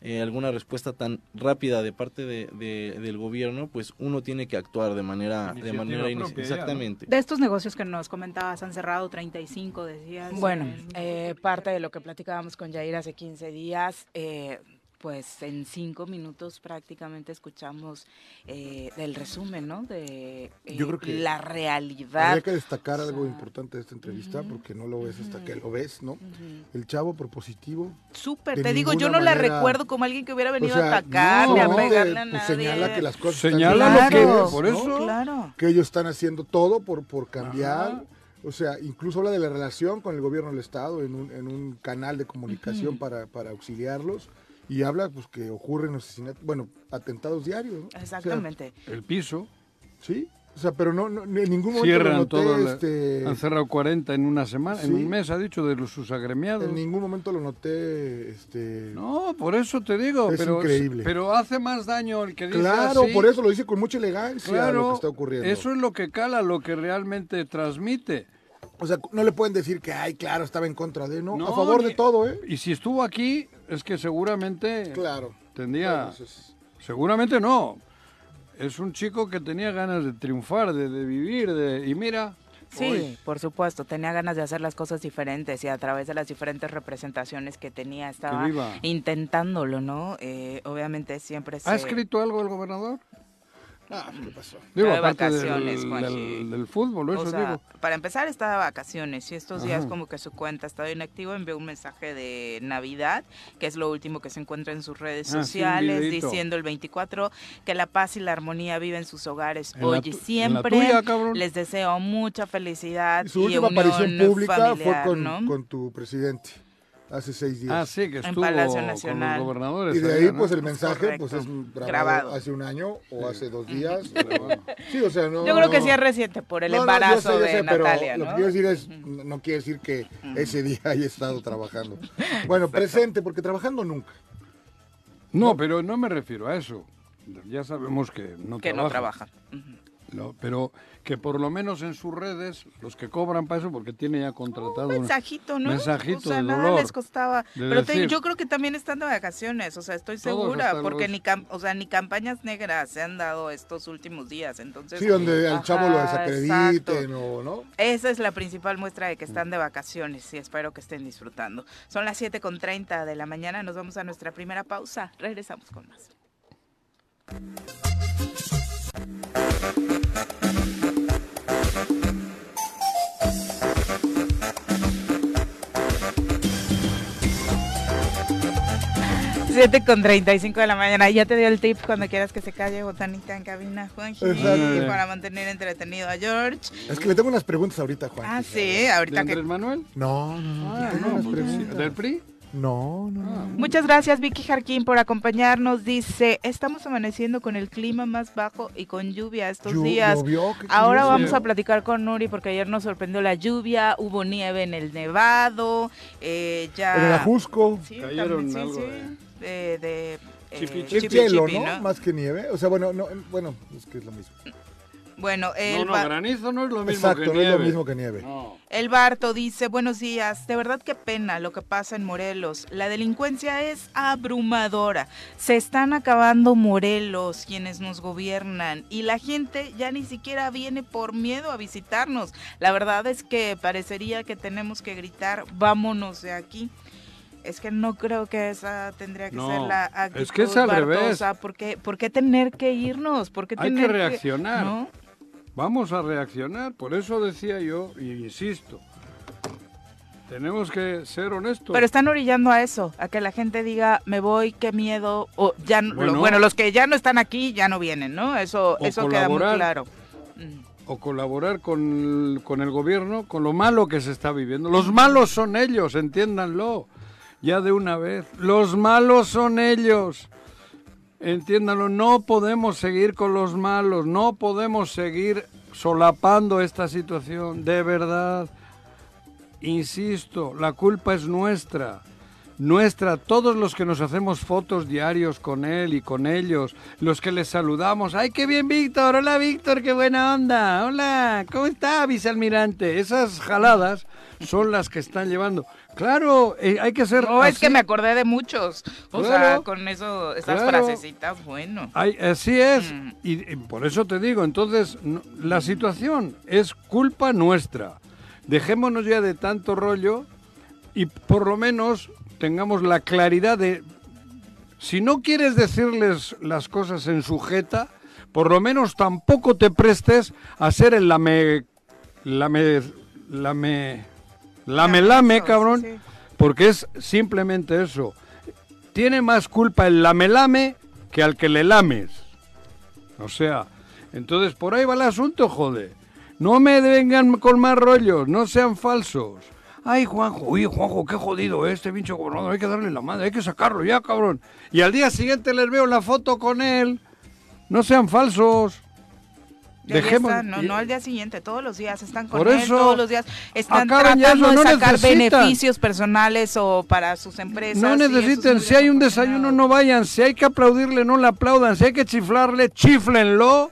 eh, alguna respuesta tan rápida de parte de, de- del gobierno, pues uno tiene que actuar de manera, de Iniciativa manera propia ya, ¿no? exactamente. De estos negocios que nos comentabas, han cerrado 35, decías. Bueno, eh, parte de lo que platicábamos con Jair hace 15 días, eh, pues en cinco minutos prácticamente escuchamos eh, del resumen, ¿no? De eh, Yo creo que la realidad. Habría que destacar algo importante de esta entrevista, porque no lo ves hasta que lo ves, ¿no? El chavo propositivo. Súper, te digo, yo no la recuerdo como alguien que hubiera venido o sea, a atacarle, no, a pegarle de- a pues nadie. señala que las cosas Señala están lo que Claro, es, por ¿no? eso. Claro. que ellos están haciendo todo por, por cambiar. Ajá. O sea, incluso habla de la relación con el gobierno del Estado en un, en un canal de comunicación para, para auxiliarlos. Y habla pues que ocurren asesinatos, bueno, atentados diarios. ¿no? O sea, Exactamente. El piso. sí, o sea, pero no, no en ningún momento lo Cierran noté, todo. la- este, Han cerrado 40 en una semana, en un mes, ha dicho, de los, sus agremiados. en ningún momento lo noté, este, No, por eso te digo. Es pero, increíble. Pero hace más daño el que dice claro, así. por eso lo dice con mucha elegancia Claro, lo que está ocurriendo. eso es lo que cala, lo que realmente transmite. O sea, no le pueden decir que, ay, claro, estaba en contra de, no, No, a favor ni- de todo, ¿eh? Y si estuvo aquí, es que seguramente Claro. tendría... Es- Seguramente no. Es un chico que tenía ganas de triunfar, de, de vivir, de, y mira... Sí, hoy- por supuesto, tenía ganas de hacer las cosas diferentes y a través de las diferentes representaciones que tenía estaba intentándolo, ¿no? Eh, obviamente siempre se... ¿Ha escrito algo el gobernador? Ah, ¿qué pasó? Digo, de vacaciones, del, del- del fútbol, eso O sea, digo. para empezar está de vacaciones y estos días Ajá. como que su cuenta ha estado inactiva, envió un mensaje de Navidad, que es lo último que se encuentra en sus redes Ah, sí, sociales, videíto. diciendo el 24 que la paz y la armonía viven en sus hogares En hoy y en la siempre. tuya, cabrón. Les deseo mucha felicidad Y su y última unión aparición pública fue familiar, con, ¿no? con tu presidente, hace seis días. Ah, sí, que En Palacio con Nacional. los gobernadores. Y de allá, ahí, ¿no? pues el mensaje Correcto. pues es grabado, Grabado. hace un año o hace dos días. Pero bueno. Sí, o sea, no. Yo creo que sí es reciente por el No, no, yo embarazo sé, yo de pero Natalia, Lo ¿no? que quiero decir es, no quiere decir que ese día haya estado trabajando. Bueno, presente, porque trabajando nunca. No, pero no me refiero a eso. Ya sabemos que no que trabaja. no trabaja. No, pero que por lo menos en sus redes, los que cobran para eso, porque tiene ya contratado... Un mensajito, ¿no? mensajito o sea, de nada dolor, les costaba. de Pero te- yo creo que también están de vacaciones, o sea, estoy segura, porque los- ni cam- o sea, ni campañas negras se han dado estos últimos días, entonces Sí, donde al chavo lo desacrediten o no. Esa es la principal muestra de que están de vacaciones y espero que estén disfrutando. Son las 7.30 de la mañana, nos vamos a nuestra primera pausa. Regresamos con más. Siete con 35 de la mañana. Ya te dio el tip cuando quieras que se calle botanita en cabina, Juanji. Exacto. Para mantener entretenido a George. Es que le tengo unas preguntas ahorita, Juan. Ah, sí, ¿De ahorita Andrés que Manuel? No, no, no. Ah, tengo no, unas pues, preguntas. ¿Del PRI? No, no, no. Muchas gracias Vicky Jarquín por acompañarnos. Dice, estamos amaneciendo con el clima más bajo y con lluvia estos Llu- días. llovió, qué Ahora vamos a platicar con Nuri porque ayer nos sorprendió la lluvia, hubo nieve en el Nevado, eh, ya... En el Ajusco. Sí, Cayeron también, sí, algo sí, de- de... de, eh, Chipi, Es chipi, hielo, chipi, ¿no? Más que nieve. O sea, bueno, no, bueno, es que es lo mismo. Bueno, el no, no, granizo no es lo mismo que nieve. es lo mismo que nieve. El Barto dice, buenos días, de verdad qué pena lo que pasa en Morelos. La delincuencia es abrumadora. Se están acabando Morelos quienes nos gobiernan y la gente ya ni siquiera viene por miedo a visitarnos. La verdad es que parecería que tenemos que gritar, vámonos de aquí es que no creo que esa tendría que ser la actitud es que es al revés. ¿Por qué, ¿Por qué tener que irnos? ¿Por qué Hay tener que reaccionar. Vamos a reaccionar. Por eso decía yo, y insisto, tenemos que ser honestos. Pero están orillando a eso, a que la gente diga, me voy, qué miedo, o ya bueno, los que ya no están aquí ya no vienen, ¿no? Eso, eso queda muy claro. O colaborar con, con el gobierno, con lo malo que se está viviendo. Los malos son ellos, entiéndanlo ya de una vez. Los malos son ellos. Entiéndanlo, no podemos seguir con los malos, no podemos seguir solapando esta situación, de verdad. Insisto, la culpa es nuestra, nuestra, todos los que nos hacemos fotos diarios con él y con ellos, los que les saludamos, ¡ay, qué bien Víctor! ¡Hola Víctor, qué buena onda! ¡Hola! ¿Cómo está, vicealmirante? Esas jaladas son las que están llevando. Claro, eh, hay que ser. No, es que me acordé de muchos. O sea, con eso, esas frasecitas, bueno. así es. Mm. Y, por eso te digo, entonces, la situación es culpa nuestra. Dejémonos ya de tanto rollo y por lo menos tengamos la claridad de. Si no quieres decirles las cosas en sujeta, por lo menos tampoco te prestes a ser el lame. lame. lame Lame, lame, cabrón. Porque es simplemente eso. Tiene más culpa el lame, lame que al que le lames. O sea, entonces por ahí va el asunto, joder. No me vengan con más rollos, no sean falsos. Ay, Juanjo, uy, Juanjo, qué jodido este pinche gobernador, hay que darle la madre, hay que sacarlo ya, cabrón. Y al día siguiente les veo la foto con él. No sean falsos. Dejemos, no, no al día siguiente, todos los días están con él, todos los días están tratando de sacar beneficios personales o para sus empresas. No necesiten, si hay un desayuno no vayan, si hay que aplaudirle no le aplaudan, si hay que chiflarle, chiflenlo,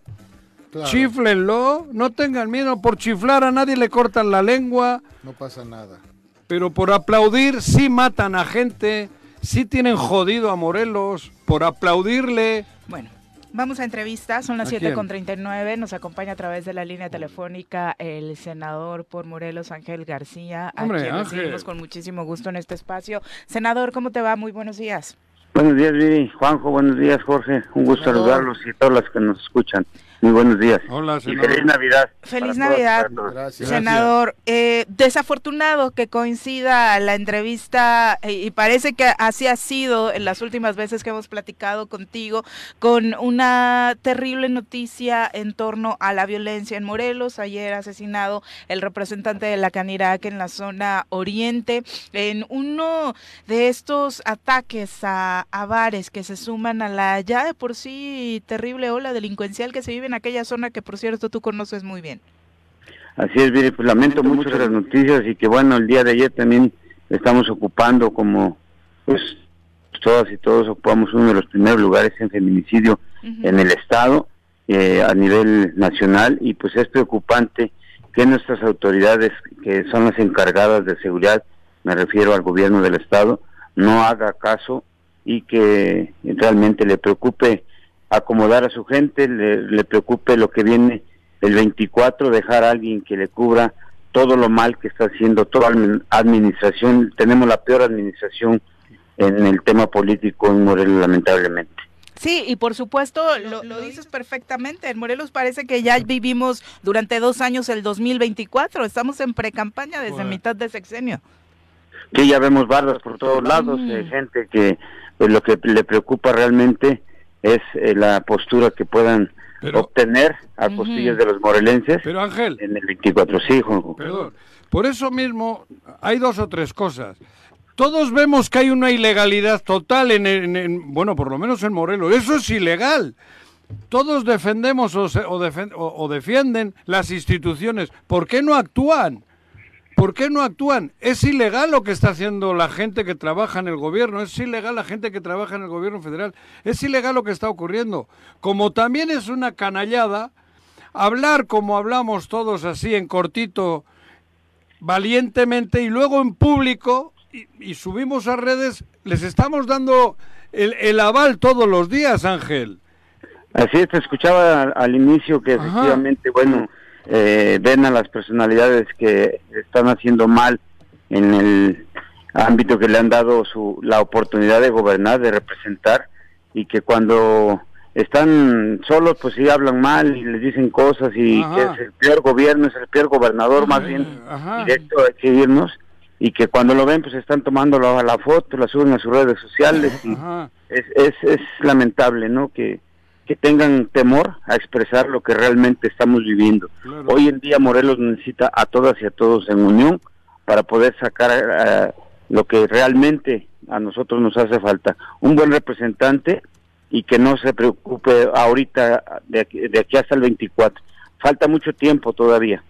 chiflenlo, no tengan miedo, por chiflar a nadie le cortan la lengua. No pasa nada. Pero por aplaudir sí matan a gente, sí tienen jodido a Morelos, por aplaudirle. Bueno. Vamos a entrevista, son las 7.39, nos acompaña a través de la línea telefónica el senador por Morelos, Ángel García, a quien recibimos con muchísimo gusto en este espacio. Senador, ¿cómo te va? Muy buenos días. Buenos días, Vivi. Juanjo, buenos días, Jorge. Un gusto saludarlos y a todos los que nos escuchan. Muy buenos días. Hola, senador. feliz Navidad. Feliz Navidad, senador. Eh, desafortunado que coincida la entrevista, eh, y parece que así ha sido en las últimas veces que hemos platicado contigo, con una terrible noticia en torno a la violencia en Morelos. Ayer asesinado el representante de la Canirac en la zona oriente, en uno de estos ataques a, a bares que se suman a la ya de por sí terrible ola delincuencial que se vive en aquella zona que por cierto tú conoces muy bien. Así es, Viri, pues lamento mucho las noticias y que bueno, el día de ayer también estamos ocupando como pues todas y todos ocupamos uno de los primeros lugares en feminicidio en el estado eh, a nivel nacional y pues es preocupante que nuestras autoridades que son las encargadas de seguridad, me refiero al gobierno del estado, no haga caso y que realmente le preocupe acomodar a su gente, le, preocupe lo que viene el 24, dejar a alguien que le cubra todo lo mal que está haciendo toda la administración. Tenemos la peor administración en el tema político en Morelos, lamentablemente. Sí, y por supuesto, lo, dices perfectamente. En Morelos parece que ya vivimos durante dos años el 2024. Estamos en pre-campaña desde mitad de sexenio. Sí, ya vemos bardas por todos lados, eh, gente que pues, lo que le preocupa realmente es eh, la postura que puedan obtener a costillas de los morelenses pero Ángel, en el 24, sí, Perdón. Por eso mismo hay dos o tres cosas. Todos vemos que hay una ilegalidad total en, en, bueno, por lo menos en Morelos. Eso es ilegal. Todos defendemos o, o defienden las instituciones. ¿Por qué no actúan? ¿Por qué no actúan? Es ilegal lo que está haciendo la gente que trabaja en el gobierno, es ilegal la gente que trabaja en el gobierno federal, es ilegal lo que está ocurriendo. Como también es una canallada hablar como hablamos todos así en cortito, valientemente y luego en público y, subimos a redes, les estamos dando el, aval todos los días, Ángel. Así es, te escuchaba al, inicio que efectivamente, bueno, eh, ven a las personalidades que están haciendo mal en el ámbito que le han dado su, la oportunidad de gobernar, de representar, y que cuando están solos, pues sí hablan mal y les dicen cosas y que es el peor gobierno, es el peor gobernador, más bien directo hay que irnos, y que cuando lo ven, pues están tomando la, la foto, la suben a sus redes sociales, y es, es, es lamentable, ¿no? Que, que tengan temor a expresar lo que realmente estamos viviendo. Hoy en día Morelos necesita a todas y a todos en unión para poder sacar eh, lo que realmente a nosotros nos hace falta. Un buen representante y que no se preocupe ahorita de aquí, de aquí hasta el 24. Falta mucho tiempo todavía.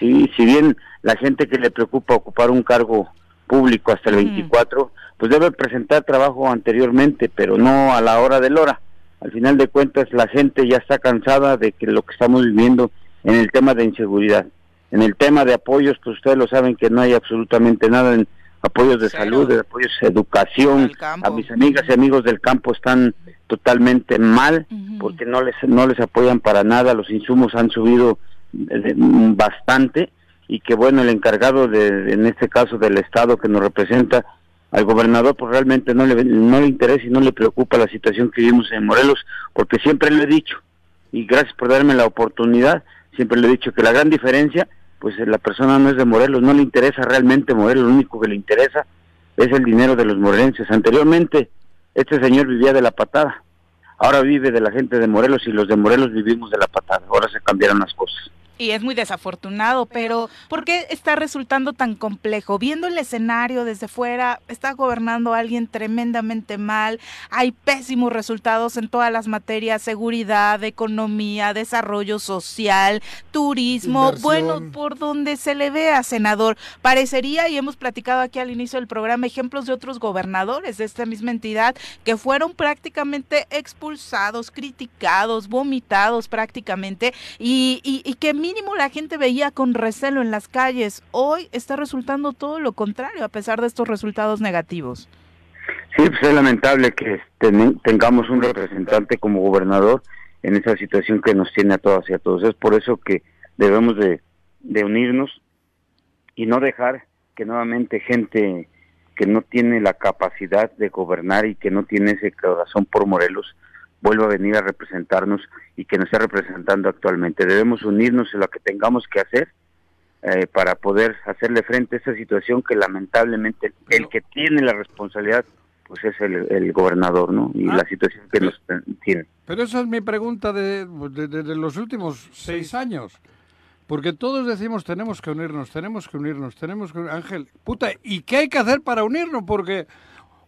Sí, si bien la gente que le preocupa ocupar un cargo público hasta el 24, pues debe presentar trabajo anteriormente, pero no a la hora del hora al final de cuentas la gente ya está cansada de que lo que estamos viviendo en el tema de inseguridad. En el tema de apoyos, pues ustedes lo saben que no hay absolutamente nada en apoyos de salud, de apoyos de educación. A mis amigas y amigos del campo están totalmente mal porque no les no les apoyan para nada, los insumos han subido bastante y que bueno, el encargado de en este caso del estado que nos representa al gobernador pues realmente no le, no le interesa y no le preocupa la situación que vivimos en Morelos, porque siempre le he dicho, y gracias por darme la oportunidad, siempre le he dicho que la gran diferencia, pues la persona no es de Morelos, no le interesa realmente Morelos, lo único que le interesa es el dinero de los morelenses. Anteriormente, este señor vivía de la patada, ahora vive de la gente de Morelos y los de Morelos vivimos de la patada, ahora se cambiaron las cosas y es muy desafortunado, pero ¿por qué está resultando tan complejo? Viendo el escenario desde fuera, está gobernando alguien tremendamente mal, hay pésimos resultados en todas las materias, seguridad, economía, desarrollo social, turismo, bueno, por donde se le vea, senador, parecería, y hemos platicado aquí al inicio del programa, ejemplos de otros gobernadores de esta misma entidad que fueron prácticamente expulsados, criticados, vomitados prácticamente, y, y, y que mínimo la gente veía con recelo en las calles. Hoy está resultando todo lo contrario, a pesar de estos resultados negativos. Sí, pues es lamentable que tengamos un representante como gobernador en esa situación que nos tiene a todas y a todos. Es por eso que debemos de, unirnos y no dejar que nuevamente gente que no tiene la capacidad de gobernar y que no tiene ese corazón por Morelos vuelva a venir a representarnos y que nos esté representando actualmente. Debemos unirnos en lo que tengamos que hacer eh, para poder hacerle frente a esa situación que lamentablemente el que tiene la responsabilidad pues es el, gobernador, ¿no? Y ah, la situación que nos tiene. Pero esa es mi pregunta de, de, los últimos seis años. Porque todos decimos tenemos que unirnos, tenemos que unirnos, tenemos que Ángel, puta, ¿y qué hay que hacer para unirnos? Porque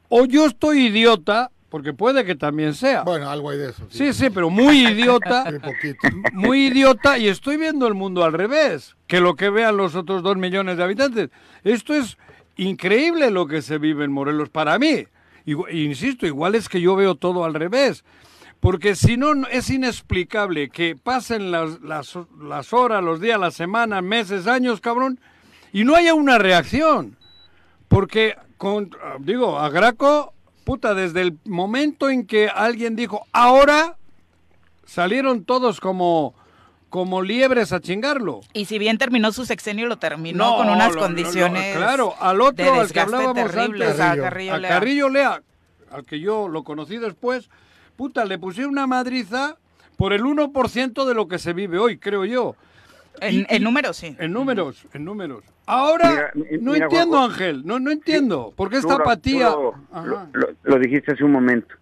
o yo estoy idiota porque puede que también sea. Bueno, algo hay de eso. Sí, sí, pero muy idiota. muy idiota y estoy viendo el mundo al revés que lo que vean los otros dos millones de habitantes. Esto es increíble lo que se vive en Morelos para mí. insisto, igual es que yo veo todo al revés. Porque si no, es inexplicable que pasen las, las, las horas, los días, las semanas, meses, años, cabrón, y no haya una reacción. Porque, con, digo, a Graco puta, desde el momento en que alguien dijo, ahora salieron todos como como liebres a chingarlo. Y si bien terminó su sexenio, lo terminó con unas condiciones. claro, al otro, al que hablábamos antes, a Carrillo, Lea. Carrillo Lea, al que yo lo conocí después, puta, le pusieron una madriza por el 1% de lo que se vive hoy, creo yo. En, números, sí. En números, en números. Ahora, no entiendo, Ángel, no, no entiendo. ¿Por qué esta apatía? Lo, dijiste hace un momento.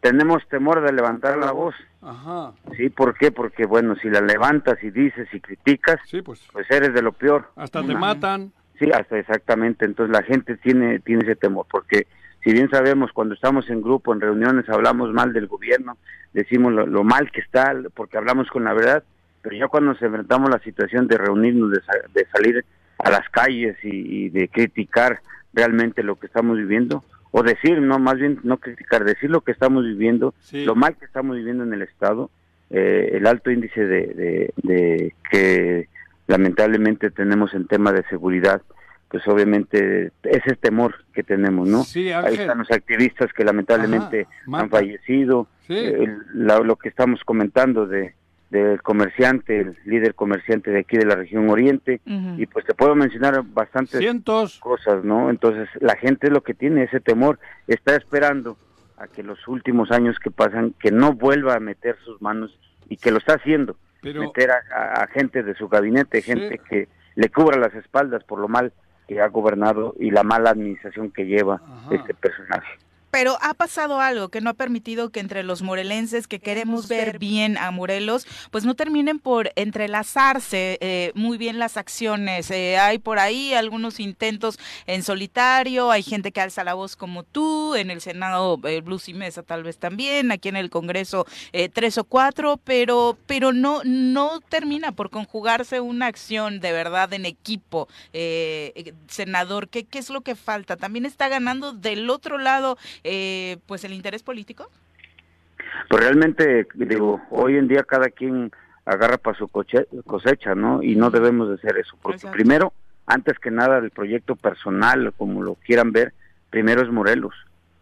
Tenemos temor de levantar la voz. Ajá. Sí, ¿por qué? Porque, bueno, si la levantas y dices y criticas, pues, pues, eres de lo peor. Hasta te matan. Sí, hasta exactamente. Entonces la gente tiene, tiene ese temor, porque si bien sabemos cuando estamos en grupo, en reuniones, hablamos mal del gobierno, decimos lo, lo mal que está, porque hablamos con la verdad, pero ya cuando nos enfrentamos a la situación de reunirnos, de, salir a las calles y, de criticar realmente lo que estamos viviendo, o decir, no, más bien no criticar, decir lo que estamos viviendo, lo mal que estamos viviendo en el Estado, eh, el alto índice de, de, que lamentablemente tenemos en tema de seguridad, pues obviamente ese temor que tenemos, ¿no? Sí, Ahí están los activistas que lamentablemente han fallecido, lo que estamos comentando de del comerciante, el líder comerciante de aquí de la región oriente, y pues te puedo mencionar bastantes cosas, ¿no? Entonces la gente lo que tiene ese temor, está esperando a que los últimos años que pasan, que no vuelva a meter sus manos y que lo está haciendo, meter a, gente de su gabinete, gente que le cubra las espaldas por lo mal que ha gobernado y la mala administración que lleva este personaje. Pero ha pasado algo que no ha permitido que entre los morelenses que queremos ver bien a Morelos, pues no terminen por entrelazarse eh, muy bien las acciones. Eh, hay por ahí algunos intentos en solitario, hay gente que alza la voz como tú, en el Senado eh, Blues y Mesa tal vez también, aquí en el Congreso tres o cuatro, pero, pero no, no termina por conjugarse una acción de verdad en equipo. senador, ¿qué, ¿qué es lo que falta? También está ganando del otro lado eh, pues el interés político? Pues realmente, digo, hoy en día cada quien agarra para su cosecha, ¿no? Y no debemos de hacer eso, porque primero, antes que nada, el proyecto personal, como lo quieran ver, primero es Morelos.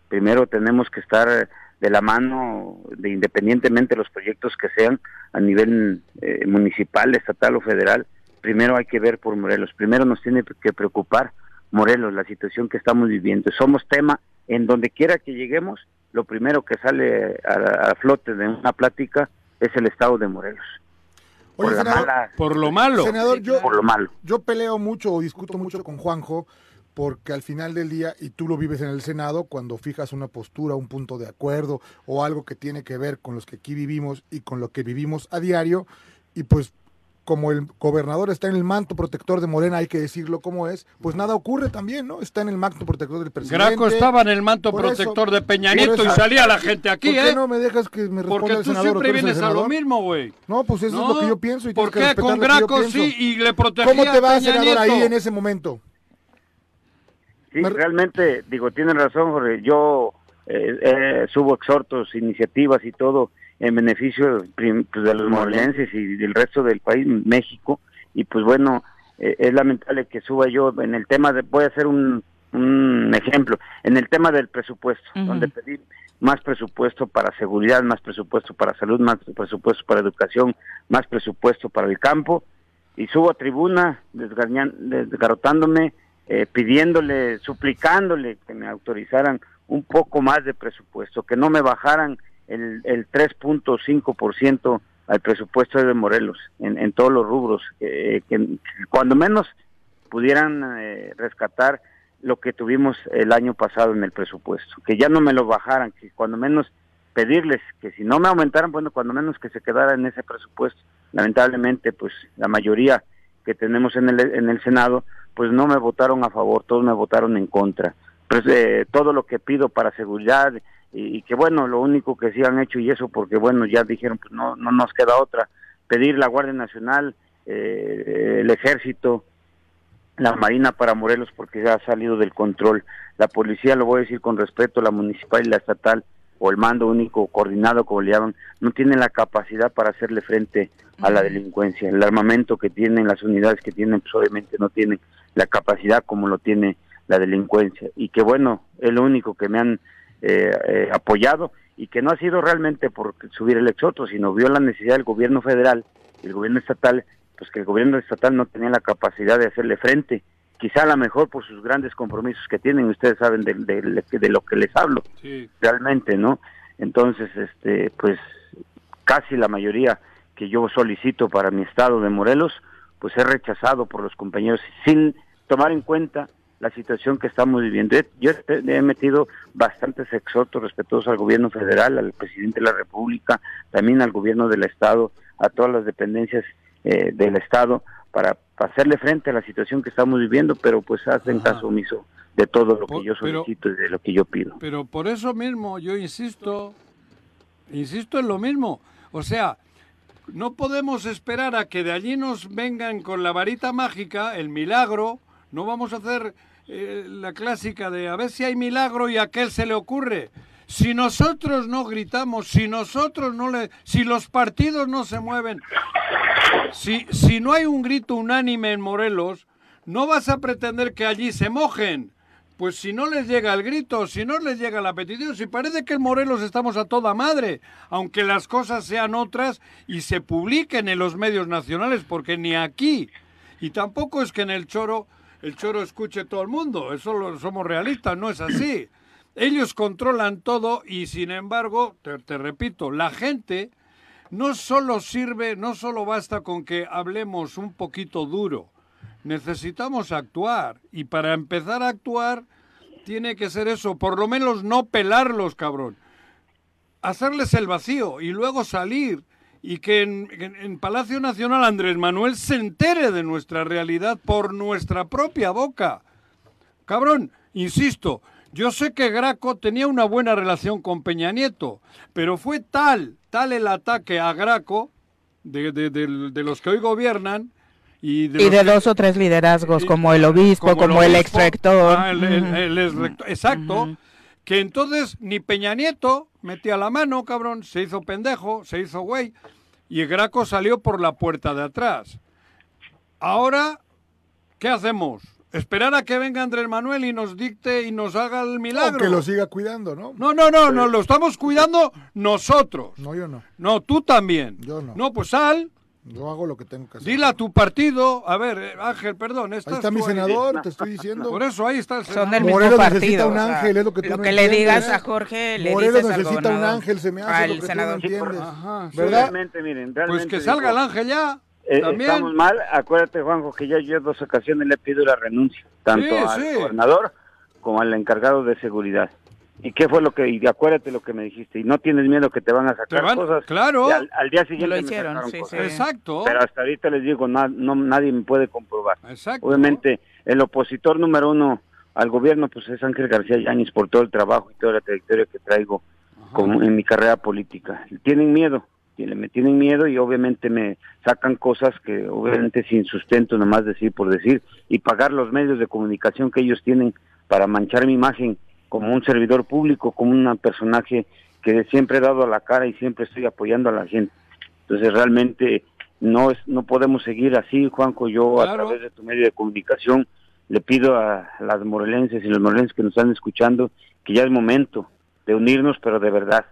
Primero tenemos que estar de la mano, de independientemente de los proyectos que sean a nivel eh, municipal, estatal o federal, primero hay que ver por Morelos. Primero nos tiene que preocupar Morelos, la situación que estamos viviendo. Somos tema en donde quiera que lleguemos, lo primero que sale a, flote de una plática es el estado de Morelos. por, por lo malo. Senador, yo, por lo malo. Yo peleo mucho o discuto mucho con Juanjo porque al final del día, y tú lo vives en el Senado, cuando fijas una postura, un punto de acuerdo o algo que tiene que ver con los que aquí vivimos y con lo que vivimos a diario, y pues como el gobernador está en el manto protector de Morena, hay que decirlo como es, pues nada ocurre también, ¿no? Está en el manto protector del presidente. Graco estaba en el manto protector de Peña Nieto y salía la gente aquí, ¿por qué ¿eh? no me dejas que me responda Porque tú siempre vienes a lo mismo, güey. No, pues eso es lo que yo pienso. Y ¿Por qué con Graco sí y le protegía ¿Cómo te va, senador, ahí en ese momento? Sí, realmente, digo, tiene razón, Jorge. Yo eh, eh, subo exhortos, iniciativas y todo en beneficio pues, de los morelenses y del resto del país, México, y pues bueno, eh, es lamentable que suba yo en el tema de, voy a hacer un, un ejemplo, en el tema del presupuesto, donde pedí más presupuesto para seguridad, más presupuesto para salud, más presupuesto para educación, más presupuesto para el campo, y subo a tribuna desgarrotándome, eh, pidiéndole, suplicándole que me autorizaran un poco más de presupuesto, que no me bajaran el, el 3.5% al presupuesto de Morelos en, en todos los rubros, eh, que, cuando menos pudieran eh, rescatar lo que tuvimos el año pasado en el presupuesto, que ya no me lo bajaran, que cuando menos pedirles que si no me aumentaran, bueno, cuando menos que se quedara en ese presupuesto. Lamentablemente, pues la mayoría que tenemos en el, en el Senado, pues no me votaron a favor, todos me votaron en contra. Pues eh, todo lo que pido para seguridad, y, que bueno, lo único que sí han hecho y eso porque bueno, ya dijeron, pues no, no nos queda otra, pedir la Guardia Nacional, eh, el Ejército, la Marina para Morelos porque ya ha salido del control, la policía, lo voy a decir con respeto, la municipal y la estatal, o el mando único coordinado, como le llaman, no tienen la capacidad para hacerle frente a la delincuencia. El armamento que tienen, las unidades que tienen, pues obviamente no tienen la capacidad como lo tiene la delincuencia. Y que bueno, es lo único que me han eh, eh, apoyado y que no ha sido realmente por subir el exhorto, sino vio la necesidad del gobierno federal y el gobierno estatal, pues que el gobierno estatal no tenía la capacidad de hacerle frente, quizá a lo mejor por sus grandes compromisos que tienen, ustedes saben de, de, lo que les hablo, realmente, ¿no? Entonces, este, pues casi la mayoría que yo solicito para mi estado de Morelos, pues es rechazado por los compañeros sin tomar en cuenta la situación que estamos viviendo. Yo he metido bastantes exhortos respetuosos al gobierno federal, al presidente de la República, también al gobierno del Estado, a todas las dependencias eh, del Estado, para, hacerle frente a la situación que estamos viviendo, pero pues hacen caso omiso de todo lo que yo solicito y de lo que yo pido. Pero por eso mismo yo insisto, insisto en lo mismo. O sea, no podemos esperar a que de allí nos vengan con la varita mágica, el milagro, no vamos a hacer eh, la clásica de a ver si hay milagro y a aquel se le ocurre. Si nosotros no gritamos, si nosotros no le, si los partidos no se mueven, si, si no hay un grito unánime en Morelos, no vas a pretender que allí se mojen. Pues si no les llega el grito, si no les llega la petición, si parece que en Morelos estamos a toda madre, aunque las cosas sean otras y se publiquen en los medios nacionales, porque ni aquí, y tampoco es que en el choro, el choro escuche todo el mundo, eso lo, somos realistas, no es así. Ellos controlan todo y sin embargo, te, te repito, la gente no solo sirve, no solo basta con que hablemos un poquito duro, necesitamos actuar. Y para empezar a actuar, tiene que ser eso, por lo menos no pelarlos, cabrón. Hacerles el vacío y luego salir. Y que en, en- en Palacio Nacional Andrés Manuel se entere de nuestra realidad por nuestra propia boca. Cabrón, insisto, yo sé que Graco tenía una buena relación con Peña Nieto, pero fue tal, tal el ataque a Graco, de, de- los que hoy gobiernan, y de, Y que- dos o tres liderazgos, y- como el obispo, como, el, obispo, ex rector. ah, el, el- el exrector, exacto. Que entonces ni Peña Nieto metía la mano, cabrón, se hizo pendejo, se hizo güey, y Graco salió por la puerta de atrás. Ahora, ¿qué hacemos? ¿Esperar a que venga Andrés Manuel y nos dicte y nos haga el milagro? que lo siga cuidando, ¿no? No, no, no, no, lo estamos cuidando nosotros. No, yo no. No, tú también. Yo no. No, pues sal, Yo hago lo que tengo que hacer. dile a tu partido. A ver, eh, Ángel, perdón. Ahí está mi tú ahí. senador, te estoy diciendo. Por eso ahí está el Son senador. del mismo Morelos necesita partido. un o sea, ángel, es lo que tú no le entiendes, digas ¿eh? a Jorge, le Morelos dices al necesita un ángel, se me hace al lo que tú no senador. entiendes. Ajá, sí. ¿Verdad? Realmente, miren, realmente Pues que digo, salga el ángel ya. eh, también. estamos mal. Acuérdate, Juanjo, que ya yo en dos ocasiones le pido la renuncia, tanto Sí, al sí. gobernador como al encargado de seguridad. ¿Y qué fue lo que, y acuérdate lo que me dijiste, y no tienes miedo que te van a sacar van- cosas? claro. Y al, al día siguiente lo me hicieron, sacaron sí, cosas. sí. Exacto. Pero hasta ahorita les digo, na- no, nadie me puede comprobar. Exacto. Obviamente, el opositor número uno al gobierno, pues es Ángel García Yáñez por todo el trabajo y toda la trayectoria que traigo como en mi carrera política. Tienen miedo, tienen- me tienen miedo y obviamente me sacan cosas que obviamente sin sustento, nomás decir por decir, y pagar los medios de comunicación que ellos tienen para manchar mi imagen como un servidor público, como un personaje que siempre he dado la cara y siempre estoy apoyando a la gente. Entonces realmente no es no podemos seguir así, Juanco, yo a través de tu medio de comunicación le pido a las morelenses y los morelenses que nos están escuchando que ya es momento de unirnos, pero de verdad,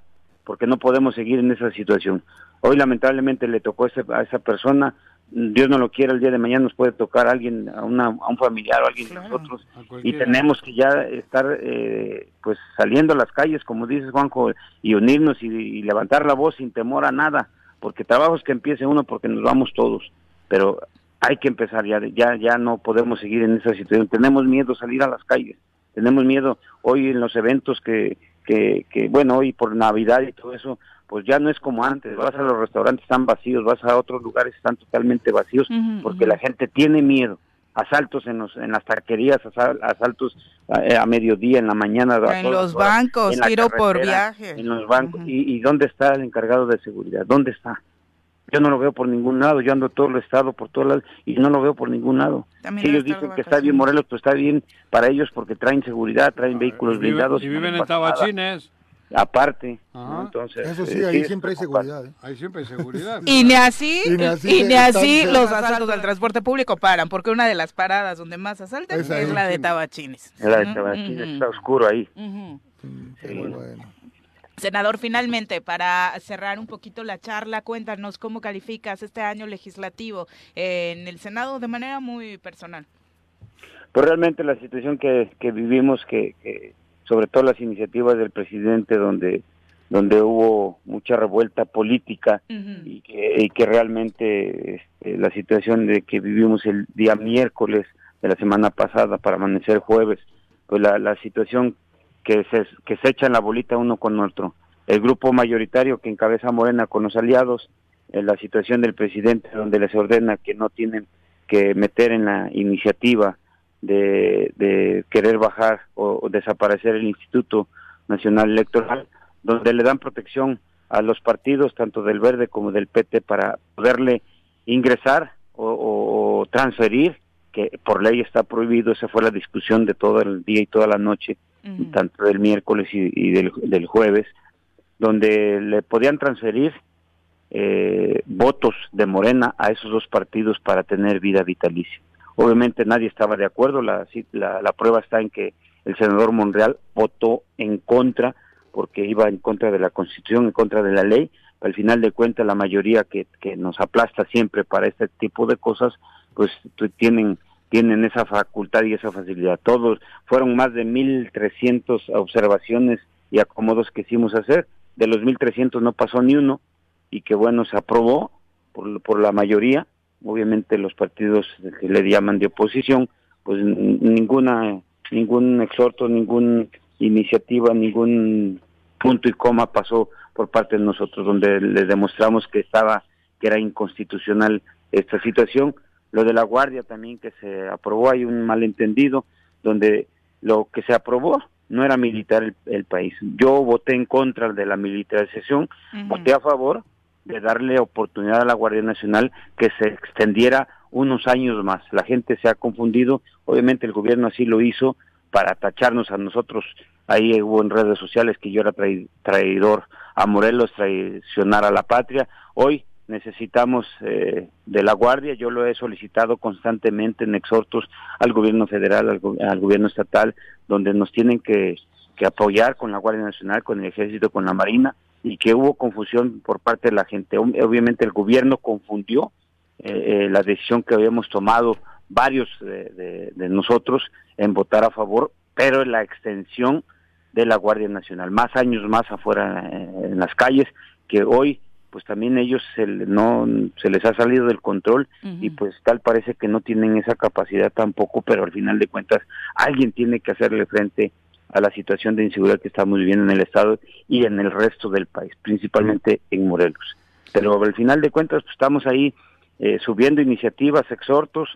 porque no podemos seguir en esa situación. Hoy lamentablemente le tocó a a esa persona, Dios no lo quiera, el día de mañana nos puede tocar a alguien, a, una, a un familiar o a alguien de nosotros, y tenemos que ya estar eh, pues saliendo a las calles, como dices Juanjo, y unirnos y, y levantar la voz sin temor a nada, porque trabajo es que empiece uno porque nos vamos todos, pero hay que empezar ya, ya, ya no podemos seguir en esa situación, tenemos miedo a salir a las calles, tenemos miedo hoy en los eventos que, que, que bueno, hoy por Navidad y todo eso, pues ya no es como antes, vas a los restaurantes están vacíos, vas a otros lugares están totalmente vacíos, porque la gente tiene miedo. Asaltos en, los, en las taquerías, asal- asaltos a, a mediodía, en la mañana. En todas los bancos, en tiro por viaje. En los bancos. ¿Y, ¿Y dónde está el encargado de seguridad? ¿Dónde está? Yo no lo veo por ningún lado, yo ando todo el estado, por todos lados, y no lo veo por ningún lado. También Si ellos dicen que está bien. Morelos, pues está bien para ellos porque traen seguridad, traen vehículos Y viven- blindados. Y viven en. Tabachines. Aparte. ¿no? entonces... Eso eh, sí, ahí siempre hay seguridad. ¿eh? Ahí siempre hay seguridad. Y ni así, Y ni así y se- ni así están- los asaltos al transporte público paran, porque una de las paradas donde más asaltan Es la de Tabachines. La de Tabachines está oscuro ahí. Sí, muy bueno. Senador, finalmente, para cerrar un poquito la charla, cuéntanos cómo calificas este año legislativo en el Senado de manera muy personal. Pues realmente la situación que, que vivimos, que, que sobre todo las iniciativas del presidente donde donde hubo mucha revuelta política y que, y que realmente este, la situación de que vivimos el día miércoles de la semana pasada para amanecer jueves, pues la, la situación que se, que se echan la bolita uno con otro. El grupo mayoritario que encabeza Morena con los aliados, eh, la situación del presidente donde les ordena que no tienen que meter en la iniciativa de, de querer bajar o, o desaparecer el Instituto Nacional Electoral, donde le dan protección a los partidos, tanto del Verde como del PT, para poderle ingresar o, o- o transferir, que por ley está prohibido, esa fue la discusión de todo el día y toda la noche, tanto del miércoles y, del, jueves, donde le podían transferir eh, votos de Morena a esos dos partidos para tener vida vitalicia. Obviamente nadie estaba de acuerdo, la, la, prueba está en que el senador Monreal votó en contra porque iba en contra de la Constitución, en contra de la ley. Al final de cuentas, la mayoría que, que nos aplasta siempre para este tipo de cosas, pues tienen tienen esa facultad y esa facilidad. Todos fueron más de 1.300 observaciones y acomodos que hicimos hacer. De los 1.300 no pasó ni uno y que bueno, se aprobó por, por la mayoría. Obviamente los partidos que le llaman de oposición, pues ninguna, ningún exhorto, ninguna iniciativa, ningún punto y coma pasó por parte de nosotros, donde le demostramos que estaba, que era inconstitucional esta situación lo de la Guardia también que se aprobó, hay un malentendido donde lo que se aprobó no era militar el, país. Yo voté en contra de la militarización, voté a favor de darle oportunidad a la Guardia Nacional que se extendiera unos años más. La gente se ha confundido, obviamente el gobierno así lo hizo para tacharnos a nosotros. Ahí hubo en redes sociales que yo era traidor a Morelos, traicionar a la patria. Hoy necesitamos eh, de la Guardia. Yo lo he solicitado constantemente en exhortos al gobierno federal, al, gobierno estatal, donde nos tienen que, apoyar con la Guardia Nacional, con el Ejército, con la Marina, y que hubo confusión por parte de la gente. Obviamente el gobierno confundió eh, eh, la decisión que habíamos tomado varios de, nosotros en votar a favor, pero la extensión de la Guardia Nacional, más años más afuera en las calles, que hoy pues también ellos se, no se les ha salido del control y pues tal parece que no tienen esa capacidad tampoco, pero al final de cuentas alguien tiene que hacerle frente a la situación de inseguridad que estamos viviendo en el estado y en el resto del país, principalmente en Morelos. Pero al final de cuentas pues, estamos ahí eh, subiendo iniciativas, exhortos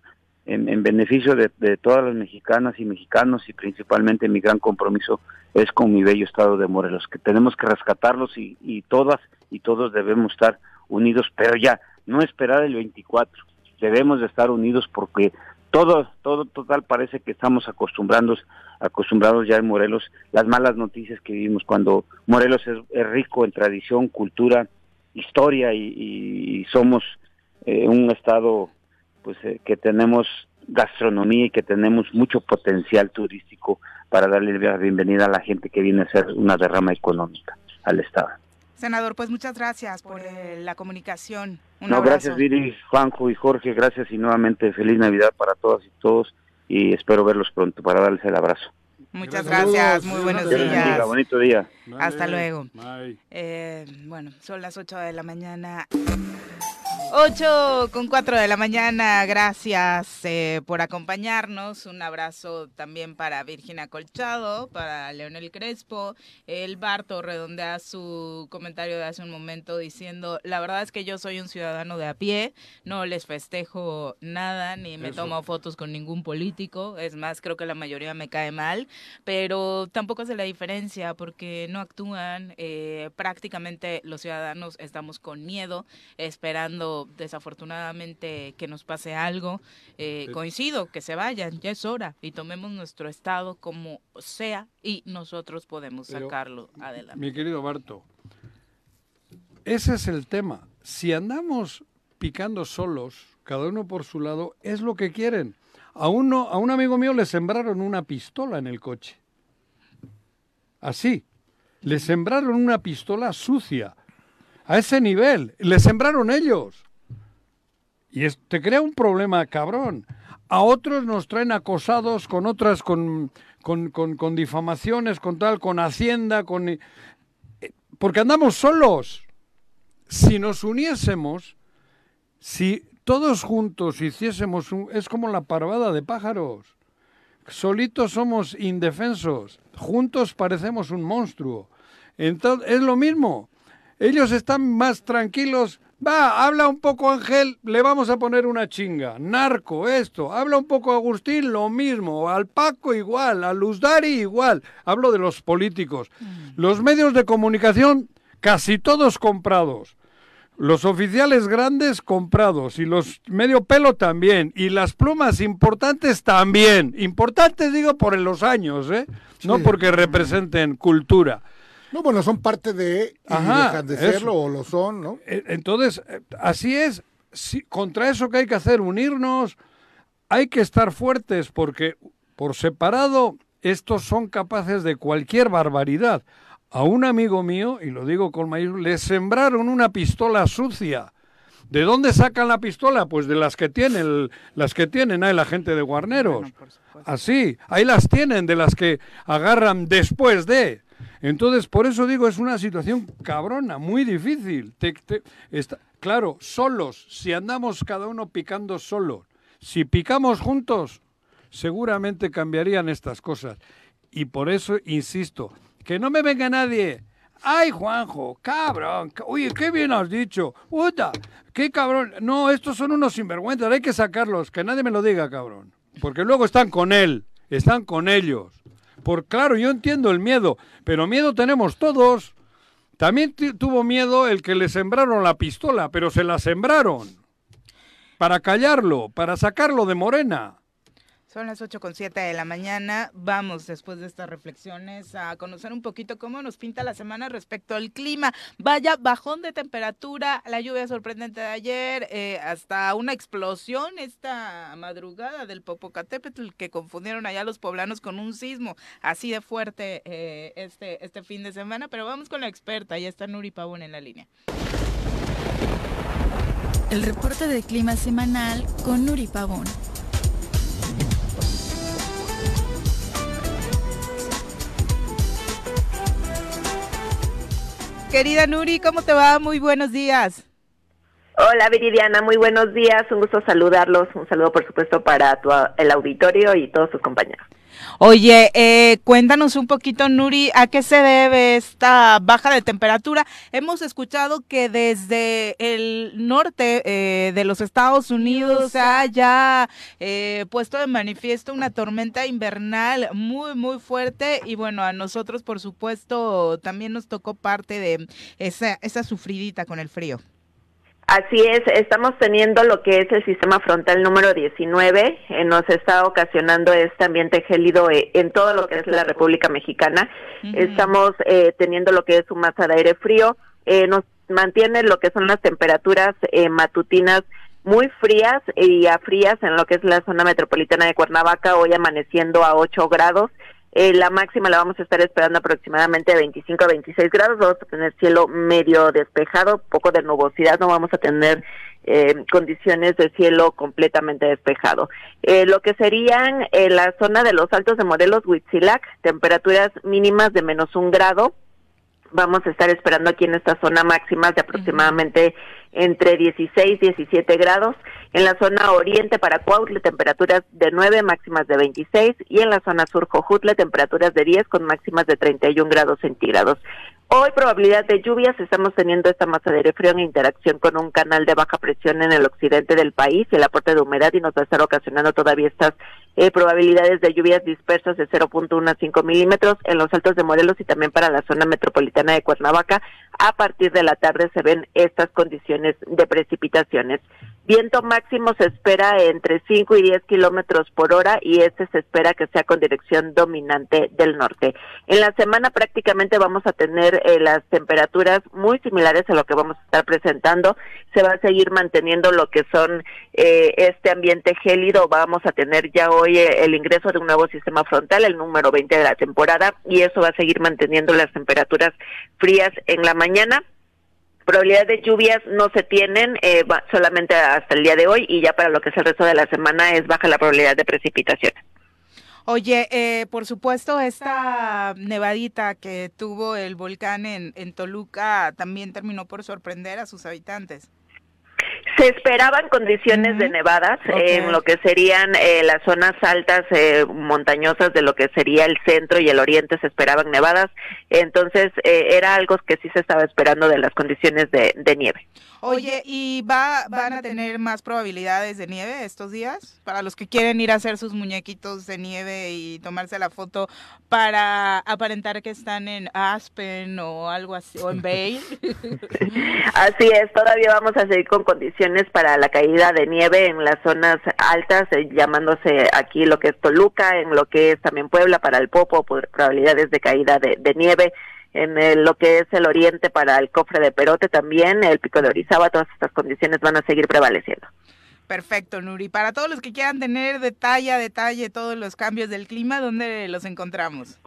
en, beneficio de, todas las mexicanas y mexicanos y principalmente mi gran compromiso es con mi bello estado de Morelos, que tenemos que rescatarlos y, y todas y todos debemos estar unidos, pero ya, no esperar el 24, debemos de estar unidos porque todo, todo total parece que estamos acostumbrados, acostumbrados ya en Morelos, las malas noticias que vivimos cuando Morelos es, rico en tradición, cultura, historia y, somos eh, un estado pues eh, que tenemos gastronomía y que tenemos mucho potencial turístico para darle la bienvenida a la gente que viene a hacer una derrama económica al estado. Senador, pues muchas gracias por eh, la comunicación. no, gracias Viri, Juanjo y Jorge, gracias y nuevamente feliz Navidad para todas y todos y espero verlos pronto para darles el abrazo. Muchas gracias, muy buenos días. bonito día. Hasta luego. Eh, bueno, son las 8 de la mañana. 8 con 4 de la mañana, gracias eh, por acompañarnos. Un abrazo también para Virginia Colchado, para Leonel Crespo. El Barto redondea su comentario de hace un momento diciendo, la verdad es que yo soy un ciudadano de a pie, no les festejo nada, ni me tomo fotos con ningún político. Es más, creo que la mayoría me cae mal, pero tampoco hace la diferencia porque no actúan. Eh, prácticamente los ciudadanos estamos con miedo, esperando desafortunadamente que nos pase algo, eh, coincido, que se vayan, ya es hora y tomemos nuestro estado como sea y nosotros podemos sacarlo adelante. Mi querido Barto, ese es el tema. Si andamos picando solos, cada uno por su lado, es lo que quieren. A, uno, a un amigo mío le sembraron una pistola en el coche. Así. Le sembraron una pistola sucia. A ese nivel. Le sembraron ellos. Y te crea un problema cabrón. A otros nos traen acosados con otras, con, con, con, difamaciones, con tal, con Hacienda, con... Eh, porque andamos solos. Si nos uniésemos, si todos juntos hiciésemos un... Es como la parvada de pájaros. Solitos somos indefensos. Juntos parecemos un monstruo. Entonces, es lo mismo. Ellos están más tranquilos Va, habla un poco Ángel, le vamos a poner una chinga. Narco, esto. Habla un poco Agustín, lo mismo. Al Paco igual, a Luzdari igual. Hablo de los políticos. Mm. Los medios de comunicación, casi todos comprados. los oficiales grandes comprados y los medio pelo también y las plumas importantes también. Importantes digo por los años, ¿eh? No porque representen cultura. No, bueno, son parte de y dejan de serlo o lo son, ¿no? E, entonces, eh, así es. contra eso que hay que hacer, unirnos, hay que estar fuertes porque por separado estos son capaces de cualquier barbaridad. A un amigo mío, y lo digo con mayor, le sembraron una pistola sucia. ¿De dónde sacan la pistola? Pues de las que tienen, las que tienen ahí la gente de Guarneros. Así, ahí las tienen, de las que agarran después de. Entonces, por eso digo, es una situación cabrona, muy difícil. claro, solos, si andamos cada uno picando solo, si picamos juntos, seguramente cambiarían estas cosas. Y por eso insisto, que no me venga nadie. Ay, Juanjo, cabrón. Oye, qué bien has dicho. Puta, qué cabrón. No, estos son unos sinvergüenzas, hay que sacarlos. Que nadie me lo diga, cabrón. Porque luego están con él, están con ellos. Por claro, yo entiendo el miedo, pero miedo tenemos todos. También tuvo miedo el que le sembraron la pistola, pero se la sembraron. Para callarlo, para sacarlo de Morena. Son las 8 con 7 de la mañana. Vamos, después de estas reflexiones, a conocer un poquito cómo nos pinta la semana respecto al clima. Vaya, bajón de temperatura, la lluvia sorprendente de ayer, eh, hasta una explosión esta madrugada del Popocatépetl que confundieron allá los poblanos con un sismo así de fuerte eh, este, este fin de semana. Pero vamos con la experta, ya está Nuri Pavón en la línea. El reporte de clima semanal con Nuri Pavón. Querida Nuri, ¿cómo te va? Muy buenos días. Hola Viridiana, muy buenos días, un gusto saludarlos, un saludo por supuesto para el auditorio y todos sus compañeros. Oye, eh, cuéntanos un poquito, Nuri, ¿a qué se debe esta baja de temperatura? Hemos escuchado que desde el norte eh, de los Estados Unidos se ha ya eh, puesto de manifiesto una tormenta invernal muy, muy fuerte y bueno, a nosotros, por supuesto, también nos tocó parte de esa, esa sufridita con el frío. Así es, estamos teniendo lo que es el sistema frontal número 19, eh, nos está ocasionando este ambiente gélido eh, en todo lo que es la República Mexicana. Estamos eh, teniendo lo que es un masa de aire frío, nos mantiene lo que son las temperaturas matutinas muy frías y a frías en lo que es la zona metropolitana de Cuernavaca, hoy amaneciendo a 8 grados. Eh, la máxima la vamos a estar esperando aproximadamente de 25 a 26 grados. Vamos a tener cielo medio despejado, poco de nubosidad. No vamos a tener eh, condiciones de cielo completamente despejado. Eh, lo que serían la zona de los altos de Morelos, Huitzilac, temperaturas mínimas de menos un grado. Vamos a estar esperando aquí en esta zona máximas de aproximadamente entre 16 y 17 grados. En la zona oriente para Cuautla, temperaturas de 9, máximas de 26. Y en la zona sur Jojutla, temperaturas de 10 con máximas de 31 grados centígrados. Hoy probabilidad de lluvias, estamos teniendo esta masa de aire frío en interacción con un canal de baja presión en el occidente del país y el aporte de humedad y nos va a estar ocasionando todavía estas eh, probabilidades de lluvias dispersas de 0.1 a 5 milímetros en los altos de Morelos y también para la zona metropolitana de Cuernavaca. A partir de la tarde se ven estas condiciones de precipitaciones. Viento máximo se espera entre 5 y 10 kilómetros por hora y este se espera que sea con dirección dominante del norte. En la semana prácticamente vamos a tener eh, las temperaturas muy similares a lo que vamos a estar presentando. Se va a seguir manteniendo lo que son eh, este ambiente gélido. Vamos a tener ya hoy eh, el ingreso de un nuevo sistema frontal, el número 20 de la temporada, y eso va a seguir manteniendo las temperaturas frías en la mañana Probabilidad de lluvias no se tienen eh, solamente hasta el día de hoy y ya para lo que es el resto de la semana es baja la probabilidad de precipitaciones. Oye, eh, por supuesto, esta nevadita que tuvo el volcán en, en Toluca también terminó por sorprender a sus habitantes. Se esperaban condiciones de nevadas en lo que serían eh, las zonas altas eh, montañosas de lo que sería el centro y el oriente, se esperaban nevadas, entonces eh, era algo que sí se estaba esperando de las condiciones de, de nieve. Oye, ¿y va, van a tener más probabilidades de nieve estos días? Para los que quieren ir a hacer sus muñequitos de nieve y tomarse la foto para aparentar que están en Aspen o algo así, o en Vail. Así es, todavía vamos a seguir con condiciones para la caída de nieve en las zonas altas, eh, llamándose aquí lo que es Toluca, en lo que es también Puebla, para el Popo, por probabilidades de caída de, de nieve en lo que es el oriente para el cofre de Perote también, el pico de Orizaba, todas estas condiciones van a seguir prevaleciendo. Perfecto, Nuri. Para todos los que quieran tener detalle a detalle todos los cambios del clima, ¿dónde los encontramos?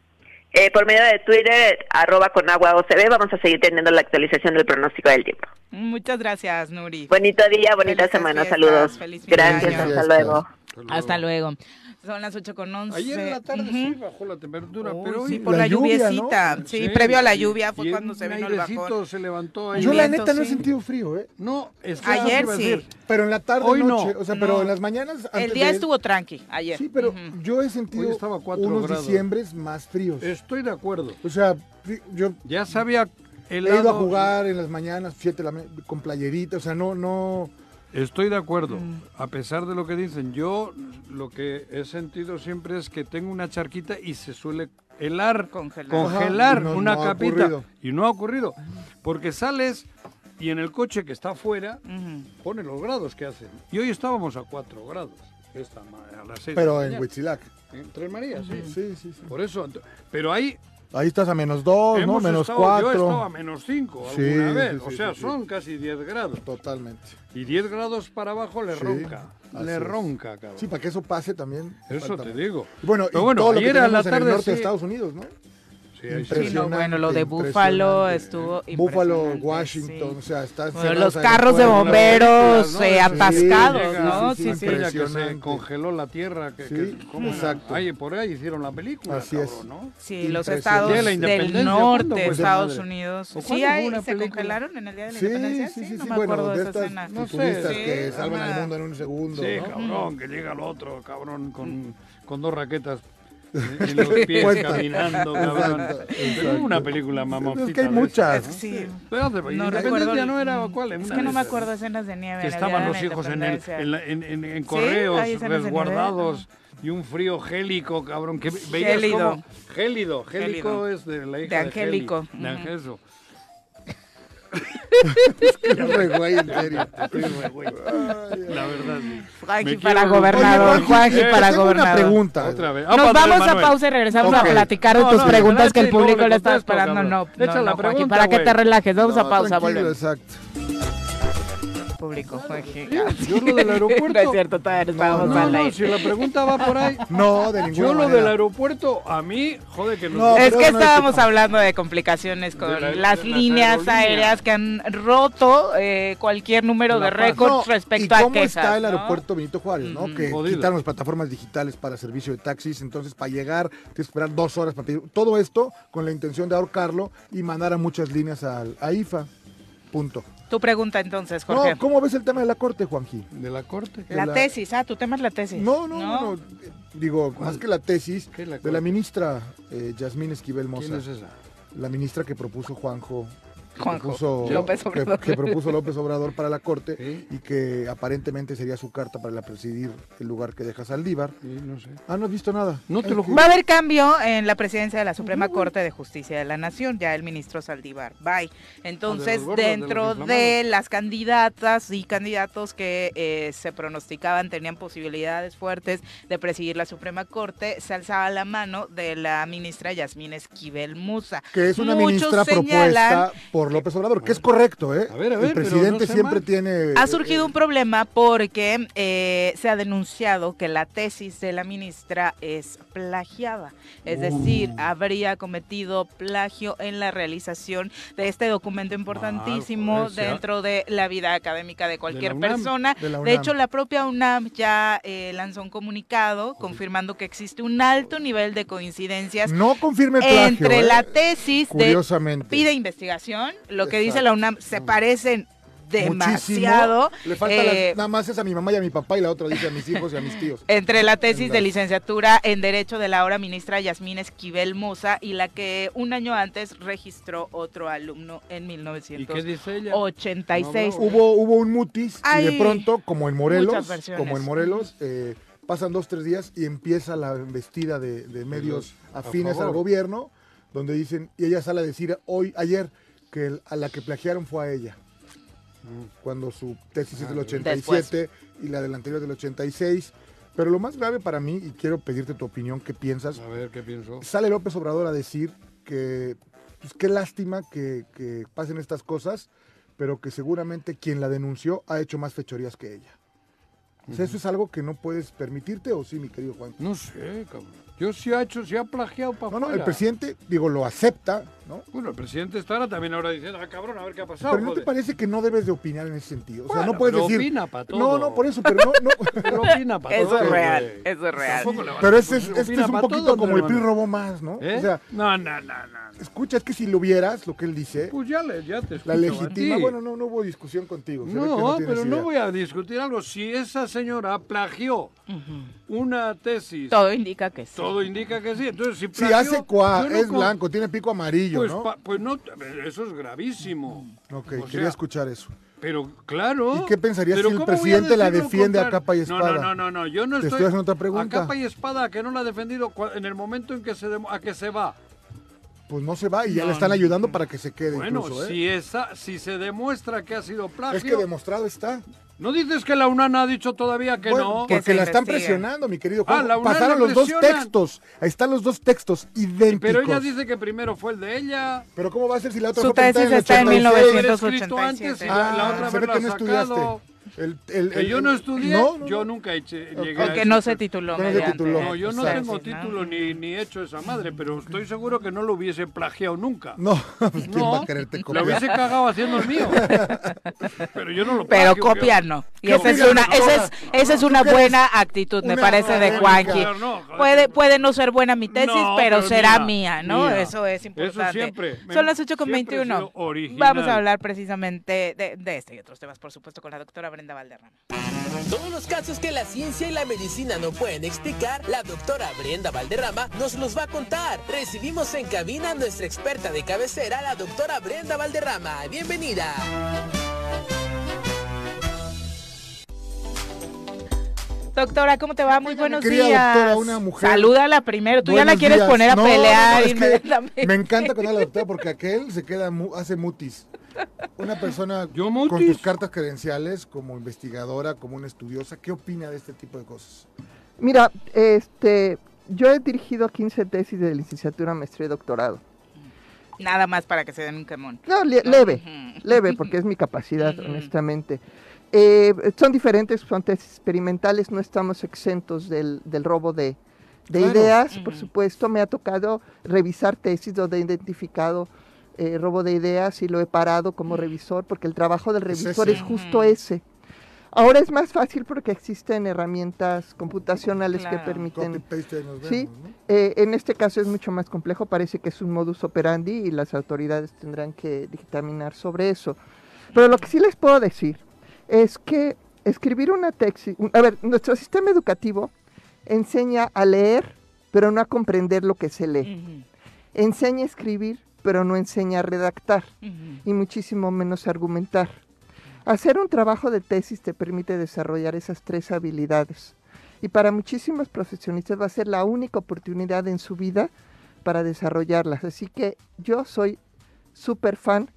Eh, por medio de Twitter, arroba con agua OCB, vamos a seguir teniendo la actualización del pronóstico del tiempo. Muchas gracias, Nuri. Bonito día, bonita Felices semana, fiestas, saludos. feliz Gracias, hasta luego. Hasta luego. Son las 8 con 11. Ayer en la tarde sí bajó la temperatura, pero sí, hoy- por la, lluviecita. Sí, previo a la lluvia fue y cuando se vino el bajón. se levantó ahí. Yo la viento, neta no he sí. sentido frío, ¿eh? No, es que Ayer sí. decir. Pero en la tarde, Hoy no. noche, o sea, pero en las mañanas... El día de- estuvo tranqui ayer. Sí, pero yo he sentido Hoy estaba a cuatro unos grados. diciembres más fríos. Estoy de acuerdo. O sea, yo Ya sabía he helado. ido a jugar en las mañanas, siete de la ma- con playerita, o sea, no, no... Estoy de acuerdo. Mm. A pesar de lo que dicen, yo lo que he sentido siempre es que tengo una charquita y se suele helar, Congelar. congelar Ajá, y no- una no capita. ocurrido. Y no ha ocurrido. Porque sales y en el coche que está afuera pone los grados que hacen. Y hoy estábamos a 4 grados. Esta a las 6 Pero en Huitzilac. En Tres Marías, sí. Sí, sí, sí. Por eso. Pero ahí Ahí estás a menos dos, ¿no? hemos Menos estado, yo he cuatro. estado a menos 5 Sí, alguna vez. sí, o sí, sea, sí, sí. son casi 10 grados. Totalmente. Y 10 grados para abajo le Sí, ronca. Le es. ronca, cabrón. Sí, para que eso pase también. Eso falta te digo. Bueno, Pero y bueno, todo lo que a la tenemos en el tarde norte de sí. Estados Unidos, ¿no? Sí, ahí sí. No, bueno, lo de Impresionante, Buffalo impresionante. estuvo Buffalo, impresionante, Washington, sí. o sea, está Bueno, los carros de bomberos ¿no? eh, Sí, atascados, ¿no? sí, Sí, sí, sí. aquella que se Impresionante. congeló la tierra. Que, Sí, que- ¿cómo? exacto. Ahí, por ahí hicieron la película, Así es. cabrón, ¿no? Sí, los Impresionante. estados de del norte ¿cuándo de Estados madre? Unidos. ¿O Sí, una se película? congelaron en el día de la Sí, independencia. sí, sí, no sí, me bueno, acuerdo de esa escena. No sé, que salvan al mundo en un segundo, Sí, ¿no? cabrón, que llega el otro, cabrón, con dos raquetas en los pies Cuenta. caminando, cabrón. Exacto, Pero exacto. una película mamacita. Es que hay muchas. esas, Es que sí. Pero No Independencia recuerdo. no era cuál, Es que no me acuerdo escenas de nieve. que estaban los hijos en, el, en, la- en- en- en Sí, correos nieve, resguardados y un frío gélico, cabrón, que veías Gélido. como... Gélido. Gélico Gélido. es de la hija De de, Angélico. Heli, de Ujú. Qué re güey, en serio. Güey. La verdad, sí. Juanji para gobernador. Oye, Juanji, eh, para tengo una gobernador. pregunta. Otra vez. Nos Andrés vamos a Manuel. pausa y regresamos Ok. a platicar de No, tus no, preguntas que el público le le está esperando. No, no, no, Juanji, para que te relajes. Vamos a pausa, volvemos. Exacto. Público, Juanji. Yo lo del aeropuerto. No es cierto, todavía no estábamos No, al no, aire. si la pregunta va por ahí. No, de ninguna Yo lo del aeropuerto, a mí, joder, que No. Es que no es estábamos que- hablando de complicaciones con De la- de las líneas aéreas que han roto eh, cualquier número La de récords No, respecto ¿y a cómo quejas. está el ¿no? aeropuerto Benito Juárez, no? Ujú. Que Jodido. quitaron las plataformas digitales para servicio de taxis, entonces para llegar tienes que esperar dos horas para pedir. Todo esto con la intención de ahorcarlo y mandar a muchas líneas al, a IFA. Punto. Tu pregunta entonces, Jorge. No, ¿cómo ves el tema de la corte, Juanji? De la corte. la, la- tesis, ah, tu tema es la tesis. No, no, no. no, Digo, más que la tesis ¿Qué es la de la ministra eh, Yasmín Esquivel Moza. ¿Quién es esa? La ministra que propuso Juanjo. Que Juanjo, propuso- López que- Obrador. Que, propuso López Obrador para la corte Sí. y que aparentemente sería su carta para la presidir el lugar que deja Saldívar. Sí, no sé. Ah, no has visto nada. No te lo que- juro. Va a haber cambio en la presidencia de la Suprema Corte de Justicia de la Nación, ya el ministro Saldívar. Bye. Entonces, de dentro de, las candidatas y candidatos que eh, se pronosticaban tenían posibilidades fuertes de presidir la Suprema Corte, se alzaba la mano de la ministra Yasmín Esquivel Musa. que es una Muchos ministra señalan- propuesta por López Obrador, que es correcto, ¿eh? A ver, a ver, el presidente no siempre mal. tiene... Ha surgido un problema porque eh, se ha denunciado que la tesis de la ministra es plagiada. Es decir, habría cometido plagio en la realización de este documento importantísimo dentro de la vida académica de cualquier UNAM, persona. de hecho, la propia UNAM ya eh, lanzó un comunicado confirmando que existe un alto nivel de coincidencias No confirme plagio, entre ¿eh? la tesis de Curiosamente. pide investigación. Lo que dice la UNAM se parecen demasiado. Muchísimo. Le falta eh, las- nada más es a mi mamá y a mi papá y la otra dice a mis hijos y a mis tíos. entre la tesis En de licenciatura en Derecho de la ahora ministra Yasmín Esquivel Moza y la que un año antes registró otro alumno en ¿Y qué dice ella? 1986. No, Hubo, hubo un mutis y de pronto, como en Morelos, como en Morelos, eh, pasan dos, tres días y empieza la embestida de, de medios afines al gobierno, donde dicen, y ella sale a decir hoy, ayer, que el- a la que plagiaron fue a ella. Cuando su tesis es del Ah, 87 y la del anterior del 86. Pero lo más grave para mí, y quiero pedirte tu opinión, ¿qué piensas? A ver, ¿qué pienso? Sale López Obrador a decir que pues, qué lástima que, que pasen estas cosas, pero que seguramente quien la denunció ha hecho más fechorías que ella. O sea, ¿Eso es algo que no puedes permitirte o sí, mi querido Juan? No sé, cabrón. Yo sí ha hecho, sí ha plagiado para No, no, el presidente, digo, lo acepta, ¿no? Bueno, el presidente estará también ahora diciendo, ah, cabrón, a ver qué ha pasado. Pero ¿no te joder". parece que no debes de opinar en ese sentido? O sea, Bueno, no puedes pero decir... opina pa' todo. No, no, por eso, pero no... no. Pero opina para Eso todo. es real, eso es real. Pero este es, este un poquito todo, como el PRI robó más, ¿no? ¿Eh? O sea, no, no, no, no. Escucha, es que si lo vieras, lo que él dice, Pues ya, le, ya te la escucho a legitima... ti. Bueno, no, no hubo discusión contigo. se ve que No, pero no voy a discutir algo. Si esa señora plagió una tesis, Todo indica que sí. todo indica que sí. Entonces, si Si plagió, hace cuá, no es con- blanco, tiene pico amarillo, Pues, ¿no? pa- pues no, eso es gravísimo. Ok, O quería sea, escuchar eso. Pero claro. ¿Y qué pensarías si el ¿cómo voy a presidente la defiende a capa y espada? No, no, no, no, yo no Te estoy. estoy haciendo otra pregunta. A capa y espada que no la ha defendido en el momento en que se demo- a que se va. Pues no se va y ya No, le están ayudando para que se quede Bueno, incluso, ¿eh? si esa, si se demuestra que ha sido plagio. Es que demostrado está. ¿No dices que la UNAM ha dicho todavía que Bueno, no? Que porque la están presionando, mi querido Ah, Juan. la UNAM Pasaron la los dos textos. Ahí están los dos textos idénticos. Pero ella dice que primero fue el de ella. Pero ¿cómo va a ser si la otra Su fue tesis está en 86? Haber 1987. escrito antes y Ah, la, la otra se ve que no estudiaste. El- el- Que el- yo no estudié, No, no, yo nunca eché, llegué a O que ese- no se tituló. No se mediante tituló. No, yo no tengo título ni, ni hecho esa madre, pero estoy seguro que no lo hubiese plagiado nunca. No, pues ¿quién No, va a quererte Lo copiar? hubiese cagado haciendo el mío. Pero yo no lo Pero plagio, copiar que- no. Y ¿Qué esa es una, esa es, esa es ¿Tú una buena actitud, me Una parece, de. Juanqui. Puede, puede no ser buena mi tesis, No, pero, pero será mía, mía, ¿no? mía. Eso es importante. siempre. Son las 8 con Siempre he 21. sido original. Vamos a hablar precisamente de, de este y otros temas, por supuesto, con la doctora Brenda Valderrama. Todos los casos que la ciencia y la medicina no pueden explicar, la doctora Brenda Valderrama nos los va a contar. Recibimos en cabina a nuestra experta de cabecera, la doctora Brenda Valderrama. Bienvenida. Doctora, ¿cómo te va? Muy Oiga, buenos querida días. doctora, una mujer- Salúdala primero. Tú ya la quieres días. poner a No, pelear no, es que inmediatamente. Me encanta habla la doctora porque aquel se queda, mu- hace mutis. Una persona ¿Yo con tus cartas credenciales como investigadora, como una estudiosa, ¿qué opina de este tipo de cosas? Mira, este, yo he dirigido 15 tesis de licenciatura, maestría y doctorado. Nada más para que se den un quemón. No, le- leve, leve, porque es mi capacidad, honestamente. Eh, son diferentes, son tesis experimentales, no estamos exentos del, del robo de, de Claro. ideas, por supuesto. Me ha tocado revisar tesis donde he identificado eh, robo de ideas y lo he parado como revisor, porque el trabajo del Es revisor ese. es justo ese. Ahora es más fácil porque existen herramientas computacionales Claro. que permiten Sí. eh, en este caso es mucho más complejo, parece que es un modus operandi y las autoridades tendrán que dictaminar sobre eso. Pero lo que sí les puedo decir es que escribir una tesis, un- a ver, nuestro sistema educativo enseña a leer, pero no a comprender lo que se lee. Enseña a escribir, pero no enseña a redactar y muchísimo menos a argumentar. Hacer un trabajo de tesis te permite desarrollar esas tres habilidades y para muchísimos profesionistas va a ser la única oportunidad en su vida para desarrollarlas. Así que yo soy súper fan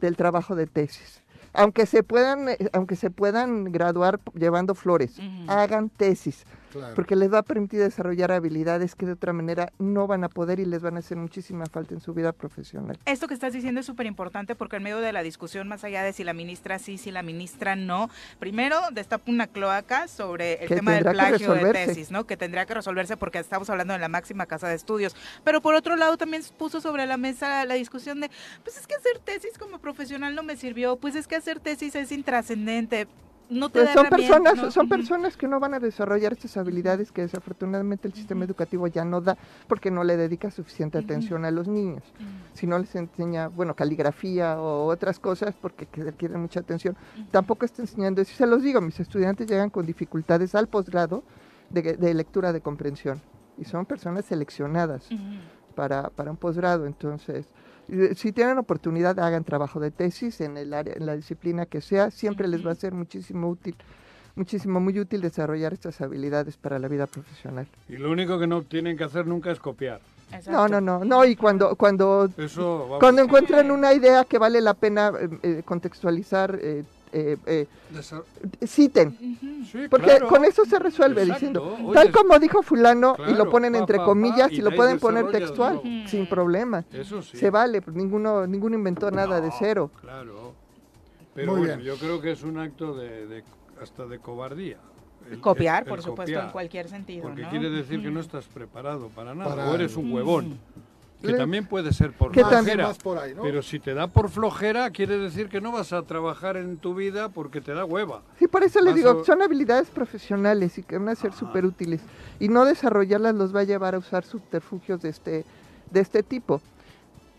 del trabajo de tesis. Aunque se puedan, eh, aunque se puedan graduar llevando flores, hagan tesis, Claro. porque les va a permitir desarrollar habilidades que de otra manera no van a poder y les van a hacer muchísima falta en su vida profesional. Esto que estás diciendo es súper importante porque en medio de la discusión, más allá de si la ministra sí, si la ministra no, primero destapa una cloaca sobre el Que tema del plagio de tesis, ¿no? Que tendría que resolverse porque estamos hablando de la máxima casa de estudios. Pero por otro lado también puso sobre la mesa la discusión de, pues es que hacer tesis como profesional no me sirvió, pues es que hacer tesis es intrascendente. No te Pues son personas, ¿no? son personas que no van a desarrollar estas habilidades que desafortunadamente el sistema educativo ya no da porque no le dedica suficiente atención a los niños. Si no les enseña, bueno, caligrafía o otras cosas porque que requieren mucha atención, tampoco está enseñando eso. Se los digo, mis estudiantes llegan con dificultades al posgrado de, de lectura de comprensión y son personas seleccionadas para, para un posgrado. Entonces, si tienen oportunidad, hagan trabajo de tesis en el área, en la disciplina que sea, siempre les va a ser muchísimo útil, muchísimo muy útil desarrollar estas habilidades para la vida profesional. Y lo único que no tienen que hacer nunca es copiar. No, no, no, no, y cuando, cuando, Eso, cuando encuentran una idea que vale la pena eh, eh, contextualizar, eh, eh, eh, citen. Sí, Porque claro. con eso se resuelve Exacto. diciendo, Oye, tal como dijo fulano, y lo ponen entre pa, pa, comillas y y, lo pueden poner textual, ¿no? sin problema. Eso sí. Se vale, pues ninguno, ninguno inventó nada de cero. Claro. Pero Muy bueno, bien. yo creo que es un acto de, de- hasta de cobardía. el- Copiar, el- por supuesto, copiar. en cualquier sentido, Porque ¿no? quiere decir que no estás preparado para nada. Para- o eres un huevón. Que Le- también puede ser por Que flojera. Más por ahí, ¿no? Pero si te da por flojera, quiere decir que no vas a trabajar en tu vida porque te da hueva. Sí, por eso les Vas digo, a- son habilidades profesionales y que van a ser súper útiles. Y no desarrollarlas los va a llevar a usar subterfugios de este, de este tipo.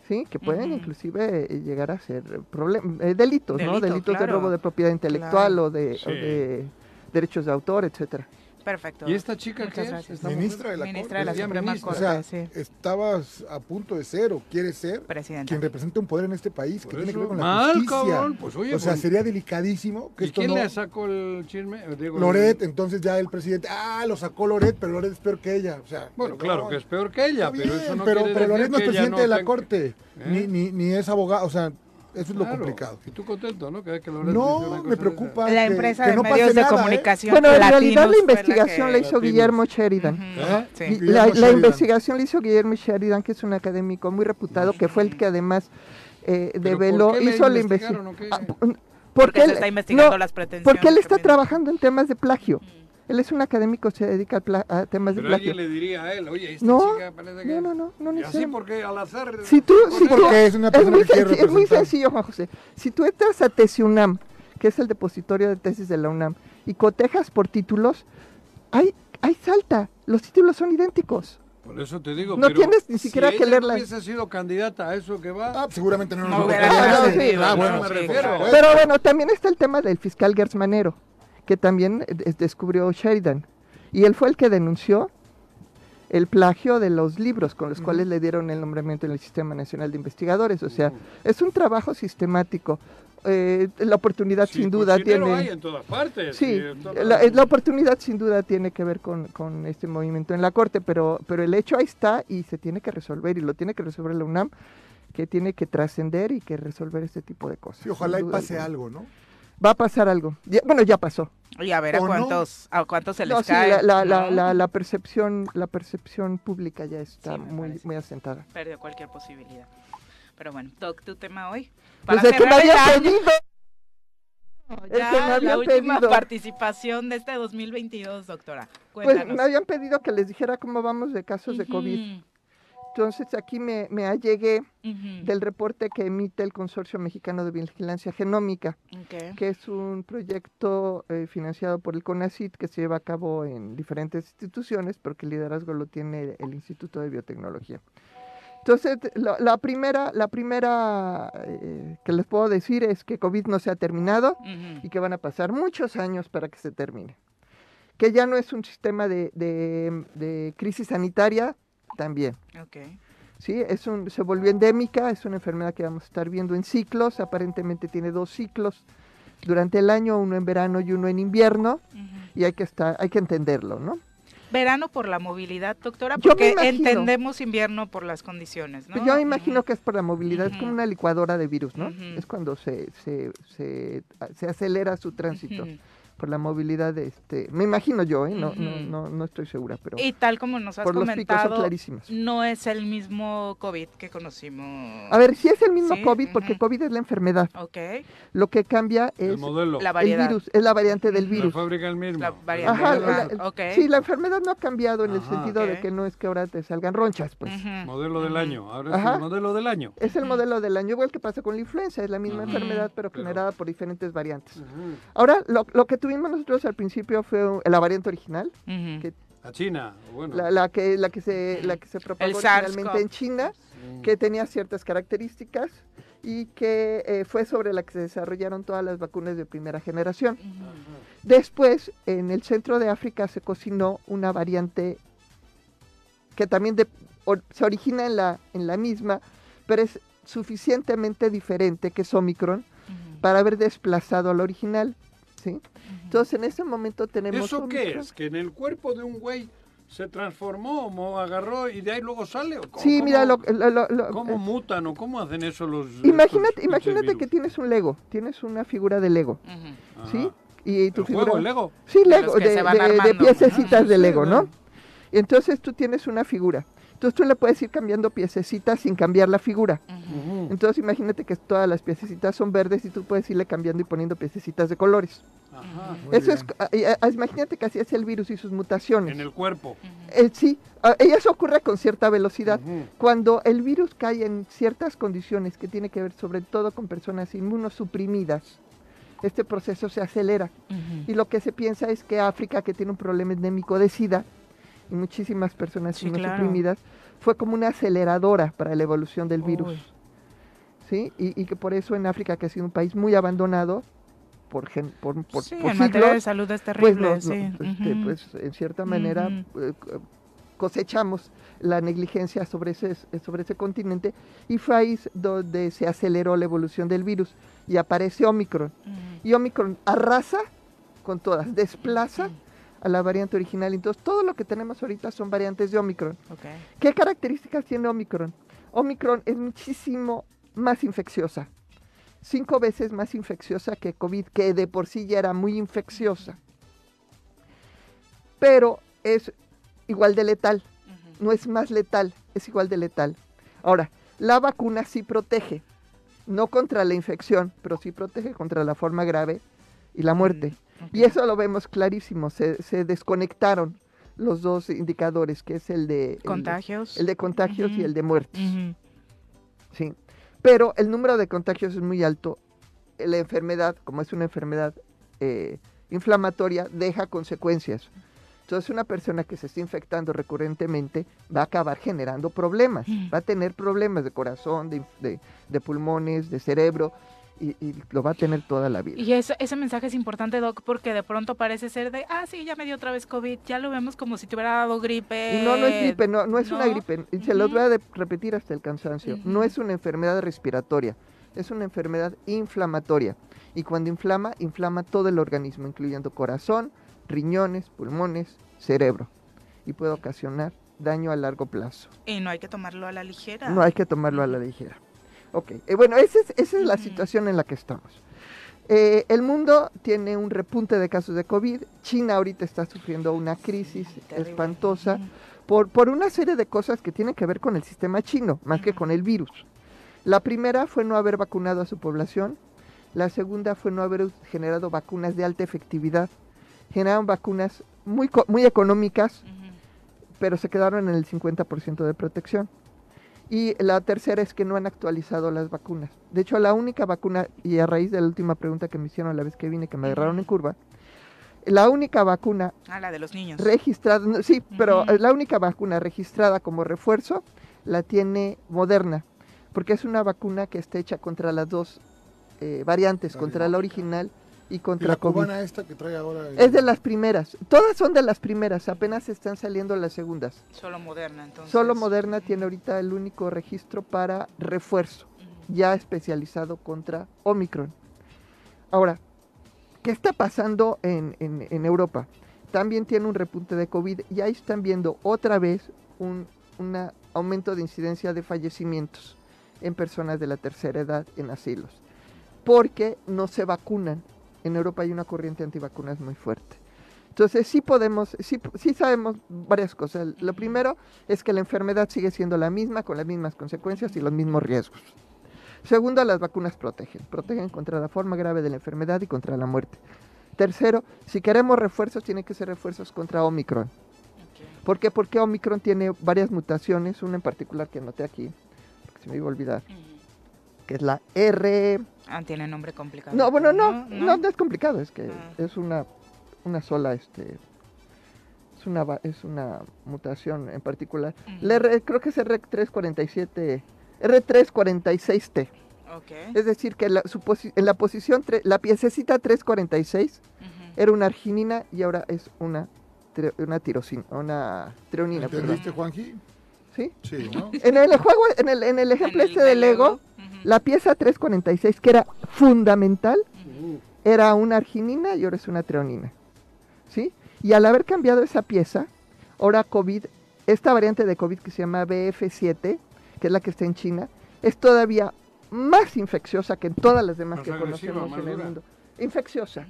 Sí, que pueden inclusive eh, llegar a ser problem- eh, delitos, ¿no? Delito, Delitos de robo de propiedad intelectual Claro. o, de, o de derechos de autor, etcétera. Perfecto. ¿Y esta chica Muchas qué es? gracias. Esta Ministra de la Ministra Corte. de la Suprema ministra. O Corte, sea, sí. estabas a punto de ser o quieres ser Presidenta. quien representa un poder en este país Por que tiene que ver con la mal, justicia. cabrón, pues, oye, o sea, pues- sería delicadísimo que ¿Y esto quién no... le sacó el chisme? Digo, Loret, entonces ya el presidente, ah, lo sacó Loret, pero Loret es peor que ella. O sea, Bueno, claro que es peor que ella, pero bien, eso no pero, quiere pero decir Loret no es presidente no de la tenga- corte, ¿Eh? ni, ni, ni es abogado, o sea, eso es lo complicado. Y tú contento, ¿no? Que No, me de preocupa La empresa que de no medios de nada, ¿eh? comunicación Bueno, en realidad la investigación la, hizo Latinos. Guillermo Sheridan. ¿Eh? sí. Y Guillermo la, investigación la hizo Guillermo Sheridan, que es un académico muy reputado, que fue el que además eh, ¿Pero develó, por qué le hizo la investigación. qué? porque se él, está investigando no, las pretensiones porque él está trabajando en temas de plagio. Él es un académico, se dedica pla- a temas de plagio. alguien le diría a él, oye, esta No, chica parece que... no, no, no, no Y así porque al azar... Si tú, si tú- porque es una persona muy, que quiere senci- es muy representar. sencillo, Juan José. Si tú entras a TESIUNAM, que es el depositorio de tesis de la UNAM, y cotejas por títulos, hay, hay salta. Los títulos son idénticos. Por eso te digo, No pero tienes ni siquiera si que ella leerla. no hubiese sido candidata a eso que va... Ah, seguramente no nos No lo a. Pero bueno, también está el tema del fiscal Gers Manero, que también eh, descubrió Sheridan. Y él fue el que denunció el plagio de los libros con los cuales le dieron el nombramiento en el Sistema Nacional de Investigadores. O sea, es un trabajo sistemático. Eh, la oportunidad Sí, sin pues duda tiene... hay en todas partes. Sí, y en todas- la, la oportunidad sin duda tiene que ver con, con este movimiento en la Corte, pero, pero el hecho ahí está y se tiene que resolver y lo tiene que resolver la UNAM, que tiene que trascender y que resolver este tipo de cosas. Sí, ojalá y pase alguna. algo, ¿no? Va a pasar algo. Ya- bueno, ya pasó. Y a ver a ¿O no? cuántos, a cuántos se les No, sí, cae. la, la, la, ¿no? la- la percepción, la percepción pública ya está Sí, muy, parece. muy asentada. Perdió cualquier posibilidad. Pero bueno, Doc, tu tema hoy. Pues Para el que me había año, pedido. El que ya, me la habían última pedido. participación de este 2022, doctora. Pues Cuéntanos. me habían pedido que les dijera cómo vamos de casos de COVID. Entonces aquí me, me allegué del reporte que emite el Consorcio Mexicano de Vigilancia Genómica, que es un proyecto eh, financiado por el CONACIT que se lleva a cabo en diferentes instituciones, porque el liderazgo lo tiene el Instituto de Biotecnología. Entonces, la, la primera, la primera eh, que les puedo decir es que COVID no se ha terminado Ujú. y que van a pasar muchos años para que se termine. Que ya no es un sistema de, de- de crisis sanitaria, también. Ok. ¿sí? Es un, se volvió endémica, es una enfermedad que vamos a estar viendo en ciclos, aparentemente tiene dos ciclos durante el año, uno en verano y uno en invierno, y hay que, estar, hay que entenderlo, ¿no? Verano por la movilidad, doctora, porque imagino. entendemos invierno por las condiciones, ¿no? Yo imagino que es por la movilidad, es como una licuadora de virus, ¿no? Es cuando se, se, se, se acelera su tránsito. Por la movilidad de este, me imagino yo, ¿eh? no, no, no, no estoy segura, pero Y tal como nos has por los picos son comentado, clarísimas. no es el mismo COVID que conocimos. A ver, si es el mismo Sí, COVID, porque COVID es la enfermedad. Ok. Lo que cambia El es modelo. La el variedad. virus, es la variante del La virus. fábrica el mismo. La variante. Ajá, la- ok. Sí, la enfermedad no ha cambiado en el sentido de que no es que ahora te salgan ronchas, pues. Modelo del año. Ahora es el modelo del año. Es el modelo del año, igual que pasa con la influenza, es la misma enfermedad, pero Pero- generada por diferentes variantes. Ahora, lo, lo que tuvimos nosotros al principio fue un- la variante original, que- A China. Bueno. la, la que, la, que se, la que se propagó originalmente SARS-CoV. en China, que tenía ciertas características y que eh, fue sobre la que se desarrollaron todas las vacunas de primera generación. Después, en el centro de África se cocinó una variante que también de- or- se origina en la, en la misma, pero es suficientemente diferente, que es Omicron, para haber desplazado al original. ¿Sí? Entonces, en ese momento tenemos... ¿Eso qué es? ¿Que en el cuerpo de un güey se transformó, mo- agarró y de ahí luego sale? ¿O cómo- Sí, mira, lo, cómo- lo- lo- lo- ¿Cómo eh, mutan o cómo hacen eso los... imagínate, estos imagínate que tienes un Lego, tienes una figura de Lego, Ujú. ¿sí? Ajá. Y tu ¿El figura... juego, Lego? Sí, De Lego, de, de- de piececitas Ah, de sí, Lego, ¿no? entonces tú tienes una figura. Entonces tú le puedes ir cambiando piececitas sin cambiar la figura. Entonces imagínate que todas las piececitas son verdes y tú puedes irle cambiando y poniendo piececitas de colores. Ajá. Eso es, bien. imagínate que así es el virus y sus mutaciones. En el cuerpo. Eh, sí, y eso ocurre con cierta velocidad. Cuando el virus cae en ciertas condiciones que tiene que ver sobre todo con personas inmunosuprimidas, este proceso se acelera. Y lo que se piensa es que África, que tiene un problema endémico de SIDA, muchísimas personas Sí, claro. inmunosuprimidas, fue como una aceleradora para la evolución del virus. Uy. ¿sí? Y, y que por eso en África, que ha sido un país muy abandonado por, gen- por, por, Sí, por en materia de siglos, salud es pues, terrible, no- no, sí. este, Ujú. pues, en cierta manera eh, cosechamos la negligencia sobre ese, sobre ese continente y fue ahí donde se aceleró la evolución del virus y aparece Omicron. Ujú. Y Omicron arrasa con todas, desplaza a la variante original. Entonces, todo lo que tenemos ahorita son variantes de Omicron. ¿Qué características tiene Omicron? Omicron es muchísimo más infecciosa, cinco veces más infecciosa que COVID, que de por sí ya era muy infecciosa, pero es igual de letal, no es más letal, es igual de letal. Ahora, la vacuna sí protege, no contra la infección, pero sí protege contra la forma grave y la muerte. Y eso lo vemos clarísimo, se, se desconectaron los dos indicadores, que es el de... el de- Contagios. el de contagios y el de muertes. Ujú. Sí. Pero el número de contagios es muy alto. La enfermedad, como es una enfermedad eh, inflamatoria, deja consecuencias. Entonces una persona que se está infectando recurrentemente va a acabar generando problemas. Va a tener problemas de corazón, de, de- de pulmones, de cerebro, y, y lo va a tener toda la vida. Y eso, ese mensaje es importante, Doc, porque de pronto parece ser de, ah, sí, ya me dio otra vez COVID, ya lo vemos como si te hubiera dado gripe. Y no, no es gripe, no, no es una gripe. y Se los Ujú. voy a repetir hasta el cansancio. No es una enfermedad respiratoria, es una enfermedad inflamatoria. Y cuando inflama, inflama todo el organismo, incluyendo corazón, riñones, pulmones, cerebro. Y puede ocasionar daño a largo plazo. Y no hay que tomarlo a la ligera. No hay que tomarlo a la ligera. Ok, eh, bueno, esa es, esa es la situación en la que estamos. Eh, el mundo tiene un repunte de casos de COVID. China ahorita está sufriendo una crisis Terrible. espantosa por, por una serie de cosas que tienen que ver con el sistema chino, más que con el virus. La primera fue no haber vacunado a su población. La segunda fue no haber generado vacunas de alta efectividad. Generaron vacunas muy, muy económicas, pero se quedaron en el 50% de protección. Y la tercera es que no han actualizado las vacunas. De hecho, la única vacuna, y a raíz de la última pregunta que me hicieron la vez que vine, que me agarraron en curva, la única vacuna Ah, la de los niños. registrada, no, sí, pero la única vacuna registrada como refuerzo la tiene Moderna, porque es una vacuna que está hecha contra las dos eh, variantes, contra la original y Y contra la COVID. cubana esta que trae ahora. el- Es de las primeras, todas son de las primeras, apenas están saliendo las segundas. Solo moderna, entonces. Solo Moderna tiene ahorita el único registro para refuerzo, ya especializado contra Omicron. Ahora, ¿qué está pasando en, en- en Europa? También tiene un repunte de COVID y ahí están viendo otra vez un una aumento de incidencia de fallecimientos en personas de la tercera edad en asilos, porque no se vacunan. En Europa hay una corriente antivacunas muy fuerte. Entonces sí podemos, sí, sí sabemos varias cosas. Lo primero es que la enfermedad sigue siendo la misma, con las mismas consecuencias y los mismos riesgos. Segundo, las vacunas protegen. Protegen contra la forma grave de la enfermedad y contra la muerte. Tercero, si queremos refuerzos, tienen que ser refuerzos contra Omicron. ¿Por qué? Porque Omicron tiene varias mutaciones, una en particular que anoté aquí, porque se me iba a olvidar, que es la R... Ah, tiene nombre complicado. No, bueno, no, no, no, es complicado, es que es una, una sola, este, es una, es una mutación en particular. La R, creo que es R347, R346T. Okay. Es decir, que la, su en la posición, tre- la piececita 346 era una arginina y ahora es una, una tirosina, una treonina. perdón. ¿Entendiste, Juanji? ¿Sí? Sí, ¿no? En el juego, en el, en el ejemplo este de Lego, la pieza 346, que era fundamental, era una arginina y ahora es una treonina. ¿Sí? Y al haber cambiado esa pieza, ahora COVID, esta variante de COVID que se llama BF7, que es la que está en China, es todavía más infecciosa que todas las demás Más que conocemos en el mundo. Infecciosa.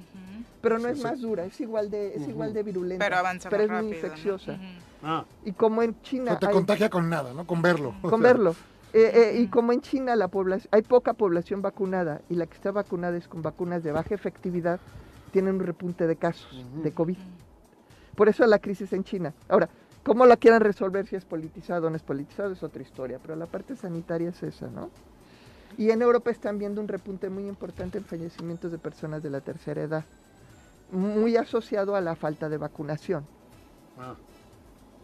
Pero no Sí, es sí. más dura, es igual de, es igual de virulenta. Pero avanza pero más es muy rápido, ¿no? infecciosa. Ah, Y como en China sea, te hay- contagia con nada, ¿no? Con verlo. O con sea, verlo. Eh, eh, y como en China la población, hay poca población vacunada y la que está vacunada es con vacunas de baja efectividad, tienen un repunte de casos de COVID. Por eso la crisis en China. Ahora, ¿cómo la quieran resolver si es politizado o no es politizado? Es otra historia, pero la parte sanitaria es esa, ¿no? Y en Europa están viendo un repunte muy importante en fallecimientos de personas de la tercera edad, muy asociado a la falta de vacunación. ah.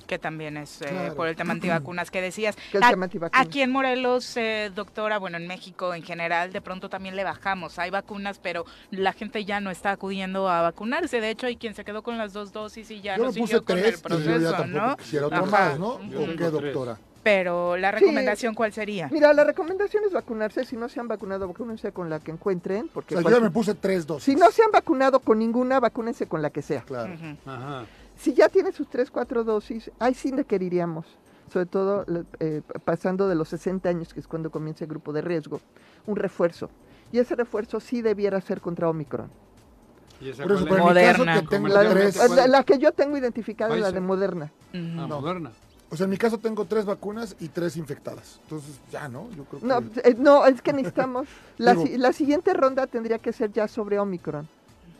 Que también es eh, Claro. por el tema antivacunas que decías. Que el A- tema antivacunas. Aquí en Morelos, eh, doctora, bueno, en México en general, de pronto también le bajamos. Hay vacunas, pero la gente ya no está acudiendo a vacunarse. De hecho, hay quien se quedó con las dos dosis y ya Yo no siguió con tres el y yo proceso, ya ¿no? quisiera otro Ajá. más, ¿no? ¿O qué, doctora? Pero la recomendación, ¿cuál sería? Mira, la recomendación es vacunarse. Si no se han vacunado, vacúnense con la que encuentren. Porque O sea, yo ya cualquier- me puse tres dosis. Si no se han vacunado con ninguna, vacúnense con la que sea. Claro. Ajá. Si ya tiene sus 3, 4 dosis, ahí sí requeriríamos, sobre todo eh, pasando de los 60 años, que es cuando comienza el grupo de riesgo, un refuerzo. Y ese refuerzo sí debiera ser contra Omicron. ¿Y esa Por eso, cuál pero es? en mi caso que tengo La, tres. la- la que yo tengo identificada es la de. Moderna. Ah, Moderna. O sea, en mi caso tengo tres vacunas y tres infectadas. Entonces, ya, ¿no? Yo creo que... No, eh, no es que necesitamos. La, Digo- si- la siguiente ronda tendría que ser ya sobre Omicron.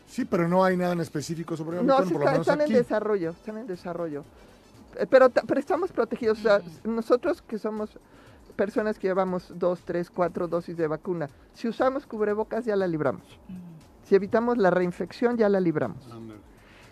Sí, pero no hay nada en específico sobre No, Omicron, sí por lo está- menos están en desarrollo, están en desarrollo. Eh, Pero, pero estamos protegidos. o sea, nosotros que somos personas que llevamos dos, tres, cuatro dosis de vacuna, si usamos cubrebocas ya la libramos. Si evitamos la reinfección ya la libramos.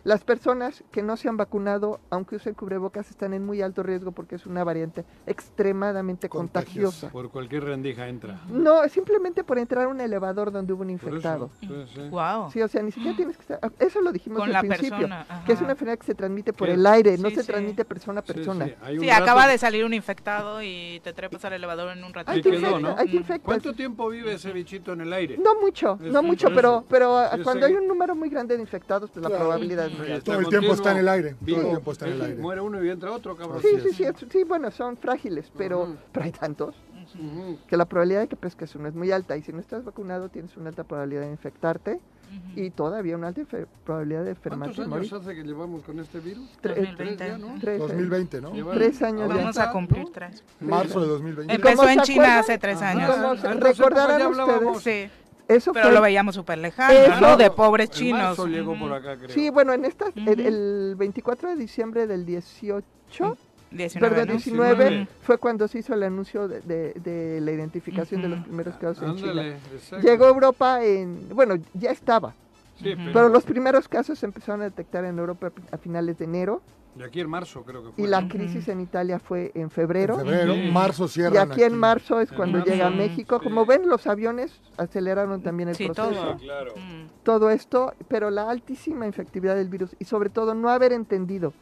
Las personas que no se han vacunado, aunque usen cubrebocas, están en muy alto riesgo porque es una variante extremadamente contagiosa. Por cualquier rendija entra. No, simplemente por entrar a un elevador donde hubo un infectado. Sí, sí. Wow. Sí, o sea, ni siquiera tienes que estar... Eso lo dijimos Con al la principio, persona, que es una enfermedad que se transmite por ¿Qué? el aire, no se sí. transmite persona a persona. sí. Hay un Sí, rato- acaba de salir un infectado y te trepas al elevador en un ratito. Ahí Ahí te quedó, infecta, ¿no? ahí te infectas. ¿Cuánto tiempo vive ese bichito en el aire? No mucho, Es no mucho, pero pero ah, cuando hay un número muy grande de infectados, pues la probabilidad Todo el tiempo está en el aire, todo el tiempo está en el Sí, aire. Muere uno y entra otro, cabrón. Sí, sí, sí, sí, bueno, son frágiles, pero, pero hay tantos Ujú. que la probabilidad de que pesques uno es muy alta y si no estás vacunado tienes una alta probabilidad de infectarte y todavía una alta probabilidad de enfermarte ¿Cuántos años morir. hace que llevamos con este virus? Tre- Tres 2020. ya, ¿no? Tres, 2020, ¿no? Tres años Vamos a cumplir tres. Marzo de 2020. ¿Y cómo Empezó en China hace tres años. Ah, recordarán ustedes, Sí, eso pero fue lo veíamos súper lejano, Eso- ¿no? De pobres En chinos. llegó por acá, creo. Sí, bueno, en esta, el, el 24 de diciembre del 18, 19, perdón, ¿no? 19, 19. fue cuando se hizo el anuncio de, de- de la identificación de los primeros casos en China. Ándale, exacto. Llegó a Europa en, bueno, ya estaba, Sí, Ujú. pero los primeros casos se empezaron a detectar en Europa a finales de enero De aquí en marzo creo que fue. y la crisis en Italia fue en En febrero. febrero, Ujú. marzo Y cierran aquí en marzo es cuando marzo, llega a México. Como sí. ven, los aviones aceleraron también el Sí, proceso. todo. Sí, claro. Todo esto, pero la altísima infectividad del virus y sobre todo no haber entendido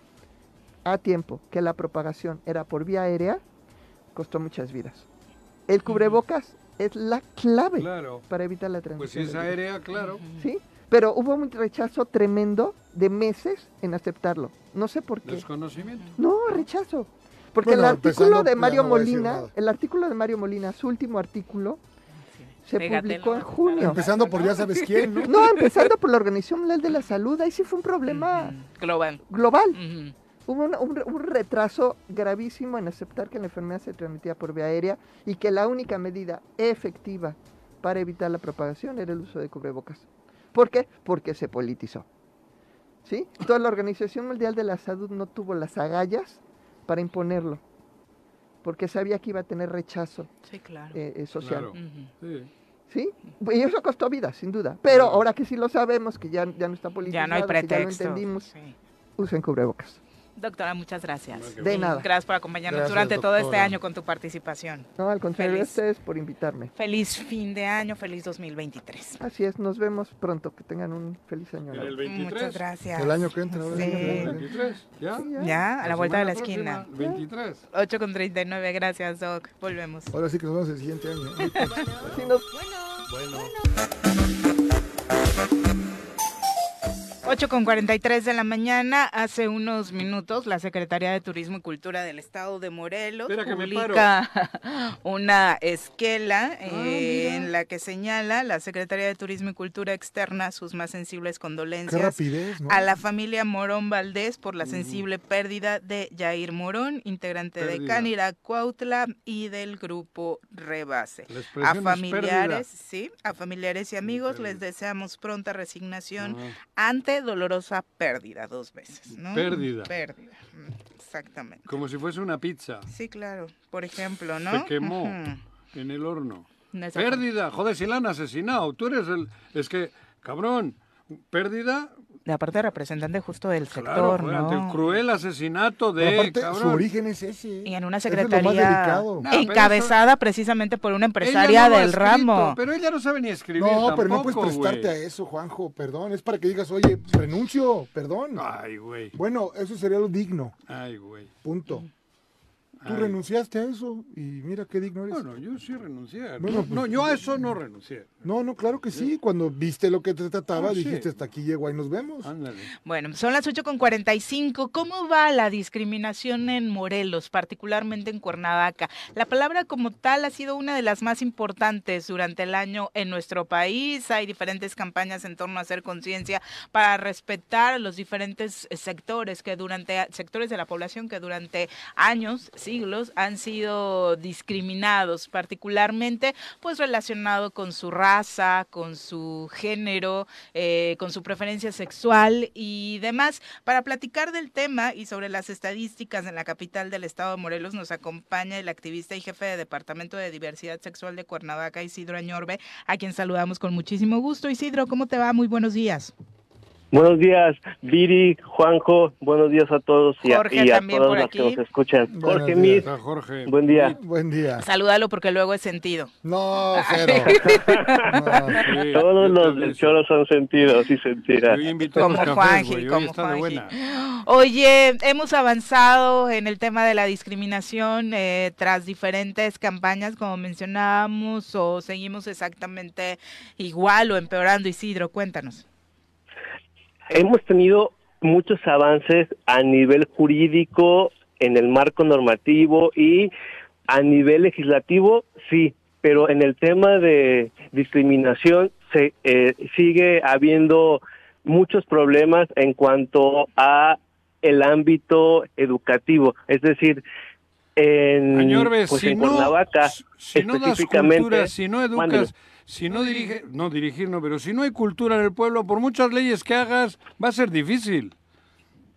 a tiempo que la propagación era por vía aérea, costó muchas vidas. El cubrebocas es la clave Claro. para evitar la Pues si transmisión. es aérea, claro. ¿sí? Pero hubo un rechazo tremendo de meses en aceptarlo. No sé por qué. Desconocimiento. No, rechazo. Porque Bueno, el artículo de Mario no Molina, el artículo de Mario Molina, su último artículo, Se publicó en junio. Empezando por ya sabes quién, ¿no? No, empezando por la Organización Mundial de la Salud, ahí sí fue un problema global. global. Hubo un, un- un retraso gravísimo en aceptar que la enfermedad se transmitía por vía aérea y que la única medida efectiva para evitar la propagación era el uso de cubrebocas. ¿Por qué? Porque se politizó. ¿Sí? Entonces la Organización Mundial de la Salud no tuvo las agallas para imponerlo, porque sabía que iba a tener rechazo Sí, claro. eh, eh, social. Claro. Sí. ¿Sí? Y eso costó vida, sin duda. Pero ahora que sí lo sabemos, que ya, ya no está politizado, Ya no hay que ya lo pretexto. entendimos, Sí. usen cubrebocas. Doctora, muchas gracias. De nada. Gracias por acompañarnos Gracias, durante todo este doctora. año con tu participación. No, al contrario, Feliz. a ustedes por invitarme. Feliz fin de año, feliz 2023. Así es, nos vemos pronto. Que tengan un feliz año. El 23. Muchas gracias. El año que entra. ahora Sí. el año que entra. 23, ¿ya? Sí, ya. Ya, a la vuelta de la semana esquina. próxima, 23. 8 con 39, gracias, Doc. Volvemos. Ahora sí que nos vemos el siguiente año. Sí, nos- 8 con 43 de la mañana, hace unos minutos, la Secretaría de Turismo y Cultura del Estado de Morelos Espera publica una esquela eh, mira. en la que señala la Secretaría de Turismo y Cultura externa sus más sensibles condolencias rapidez, ¿no? a la familia Morón Valdés por la sensible pérdida de Jair Morón, integrante de. Canira Cuautla y del grupo Rebase. A familiares, sí, a familiares y amigos pérdida. les deseamos pronta resignación Ah, ante dolorosa pérdida dos veces, ¿no? Pérdida. Pérdida, mm, exactamente. como si fuese una pizza. Sí, claro. Por ejemplo, ¿no? Se quemó en el horno. Pérdida, joder, si la han asesinado. Tú eres el... Es que, cabrón, pérdida, aparte representante justo del sector, claro, ante el ¿no? cruel asesinato de... aparte, su origen es ese. Y en una Eso es lo más secretaría. No, pero encabezada precisamente por una empresaria no del escrito, ramo. Pero ella no sabe ni escribir No, pero no puedes prestarte a eso, Juanjo. Perdón, es para que digas, oye, renuncio, perdón. Ay, güey. Bueno, eso sería lo digno, Ay, güey. punto. Tú Ay. renunciaste a eso y mira qué digno eres. Bueno, yo sí renuncié. Bueno, pues- no, yo a eso no renuncié. No, no, claro que sí. Cuando viste lo que te trataba, Ah, sí. dijiste hasta aquí llego, ahí nos vemos. Ándale. Bueno, son las 8 con 45. ¿Cómo va la discriminación en Morelos, particularmente en Cuernavaca? La palabra como tal ha sido una de las más importantes durante el año en nuestro país. Hay diferentes campañas en torno a hacer conciencia para respetar los diferentes eh, sectores que durante sectores de la población que durante años, han sido discriminados, particularmente pues relacionado con su raza, con su género, eh, con su preferencia sexual y demás. Para platicar del tema y sobre las estadísticas en la capital del estado de Morelos nos acompaña el activista y jefe de Departamento de Diversidad Sexual de Cuernavaca, Isidro Añorbe, a quien saludamos con muchísimo gusto. Isidro, ¿cómo te va? Muy buenos días. Buenos días, Viri, Juanjo, buenos días a todos y a, Jorge y a también todos por los aquí. que nos escuchan. Buenos Jorge días. Mis, Jorge. buen día. Buen día. Salúdalo porque luego es sentido. No, cero. No. Sí, Todos los del choro son sentidos y a Como Juanji, como Juanji. Oye, hemos avanzado en el tema de la discriminación eh, tras diferentes campañas, como mencionábamos, o seguimos exactamente igual o empeorando. Isidro, cuéntanos. Hemos tenido muchos avances a nivel jurídico, en el marco normativo y a nivel legislativo, sí, pero en el tema de discriminación se eh, sigue habiendo muchos problemas en cuanto a el ámbito educativo, es decir, en, Añorbe, pues si en no, Cuernavaca si no das específicamente, cultura, si no educas, si no diriges, no dirigir, no, pero si no hay cultura en el pueblo, por muchas leyes que hagas, va a ser difícil.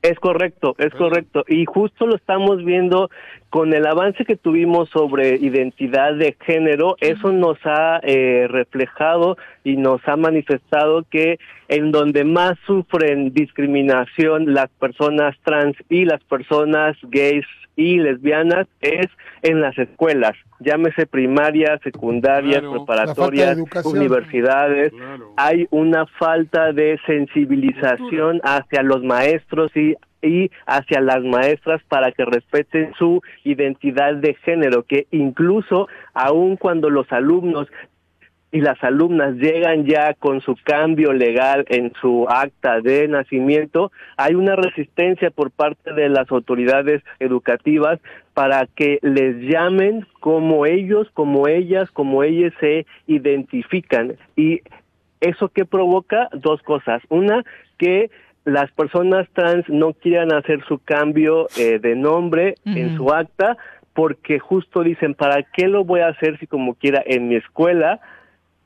Es correcto, es correcto. Y justo lo estamos viendo con el avance que tuvimos sobre identidad de género. Eso nos ha eh, reflejado y nos ha manifestado que en donde más sufren discriminación las personas trans y las personas gays y lesbianas es en las escuelas, llámese primaria, secundaria, Claro. preparatorias, universidades Claro. hay una falta de sensibilización hacia los maestros y, y hacia las maestras para que respeten su identidad de género, que incluso aun cuando los alumnos y las alumnas llegan ya con su cambio legal en su acta de nacimiento, hay una resistencia por parte de las autoridades educativas para que les llamen como ellos, como ellas, como ellas se identifican. Y eso que provoca dos cosas. Una, que las personas trans no quieran hacer su cambio eh, de nombre en su acta porque justo dicen, ¿para qué lo voy a hacer si como quiera en mi escuela,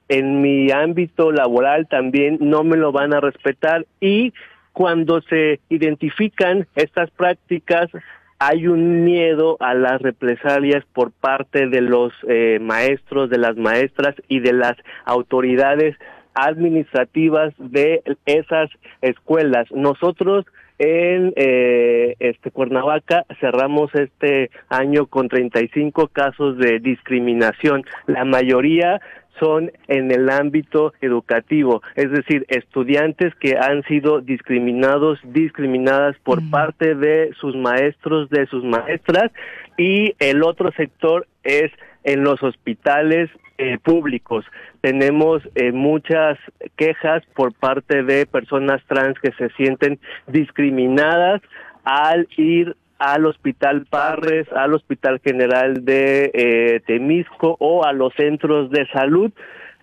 en mi ámbito laboral también no me lo van a respetar? Y cuando se identifican estas prácticas, hay un miedo a las represalias por parte de los eh, maestros, de las maestras y de las autoridades administrativas de esas escuelas. Nosotros en eh, este Cuernavaca cerramos este año con 35 casos de discriminación. La mayoría son en el ámbito educativo, es decir, estudiantes que han sido discriminados, discriminadas por parte de sus maestros, de sus maestras, y el otro sector es en los hospitales eh, públicos. Tenemos eh, muchas quejas por parte de personas trans que se sienten discriminadas al ir al Hospital Parres, al Hospital General de eh, Temisco o a los centros de salud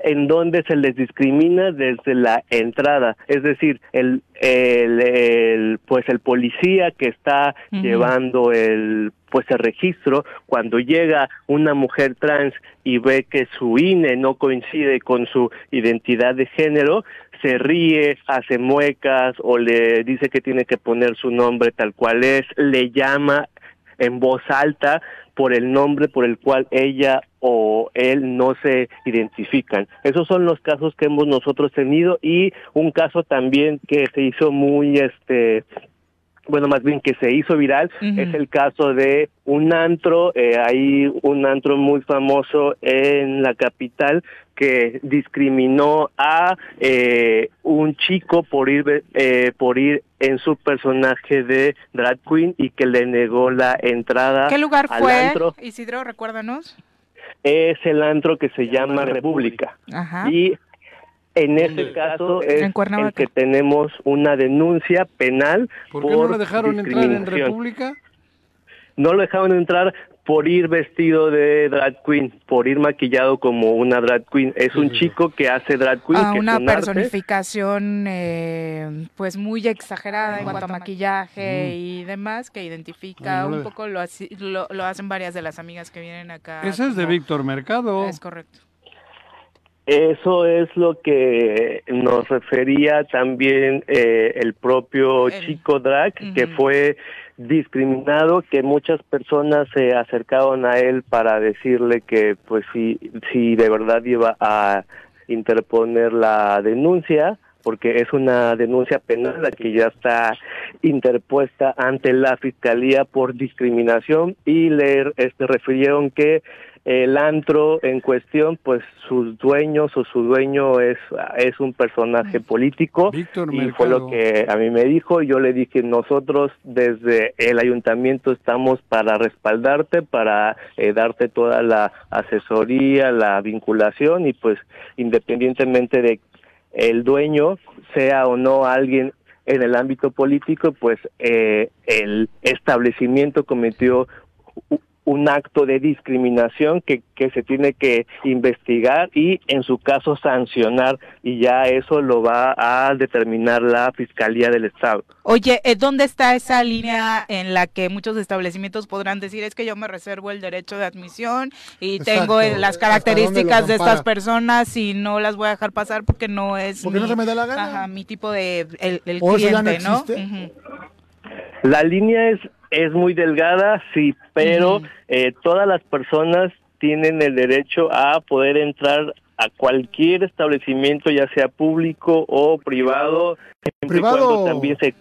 en donde se les discrimina desde la entrada, es decir, el, el, pues el policía que está llevando el pues el registro cuando llega una mujer trans y ve que su INE no coincide con su identidad de género, se ríe, hace muecas o le dice que tiene que poner su nombre tal cual es, le llama en voz alta por el nombre por el cual ella o él no se identifican. Esos son los casos que hemos nosotros tenido y un caso también que se hizo muy este bueno, más bien que se hizo viral, es el caso de un antro, eh, hay un antro muy famoso en la capital que discriminó a eh, un chico por ir eh, por ir en su personaje de drag queen y que le negó la entrada. ¿Qué lugar al fue, antro. Isidro? Recuérdanos. Es el antro que se llama República. Ajá. Y en este caso es En el que tenemos una denuncia penal ¿Por por, qué no lo dejaron entrar en. República? No lo dejaron entrar por ir vestido de drag queen, por ir maquillado como una drag queen. Es un chico que hace drag queen, a que es una personificación eh, pues muy exagerada en cuanto a maquillaje y demás que identifica Ay, no un poco lo, así- lo lo hacen varias de las amigas que vienen acá Ese es de Víctor Mercado. es correcto Eso es lo que nos refería también eh, el propio chico drag, que fue discriminado, que muchas personas se acercaron a él para decirle que pues si, si de verdad iba a interponer la denuncia, porque es una denuncia penal la que ya está interpuesta ante la fiscalía por discriminación y le este, refirieron que el antro en cuestión, pues sus dueños o su dueño es, es un personaje político y fue lo que a mí me dijo. Yo le dije, nosotros desde el ayuntamiento estamos para respaldarte, para eh, darte toda la asesoría, la vinculación y pues independientemente de el dueño sea o no alguien en el ámbito político, pues eh, el establecimiento cometió un acto de discriminación que, que se tiene que investigar y en su caso sancionar y ya eso lo va a determinar la Fiscalía del Estado. Oye, eh, ¿dónde está esa línea en la que muchos establecimientos podrán decir es que yo me reservo el derecho de admisión y Exacto. tengo eh, las ¿Hasta dónde características de estas personas y no las voy a dejar pasar porque no es Porque no mi- se me da la gana. Ajá, mi tipo de el, el ¿O eso ya no cliente, ¿no? La línea es, es muy delgada, sí, pero eh, todas las personas tienen el derecho a poder entrar a cualquier establecimiento, ya sea público o privado, siempre y Privado. cuando también se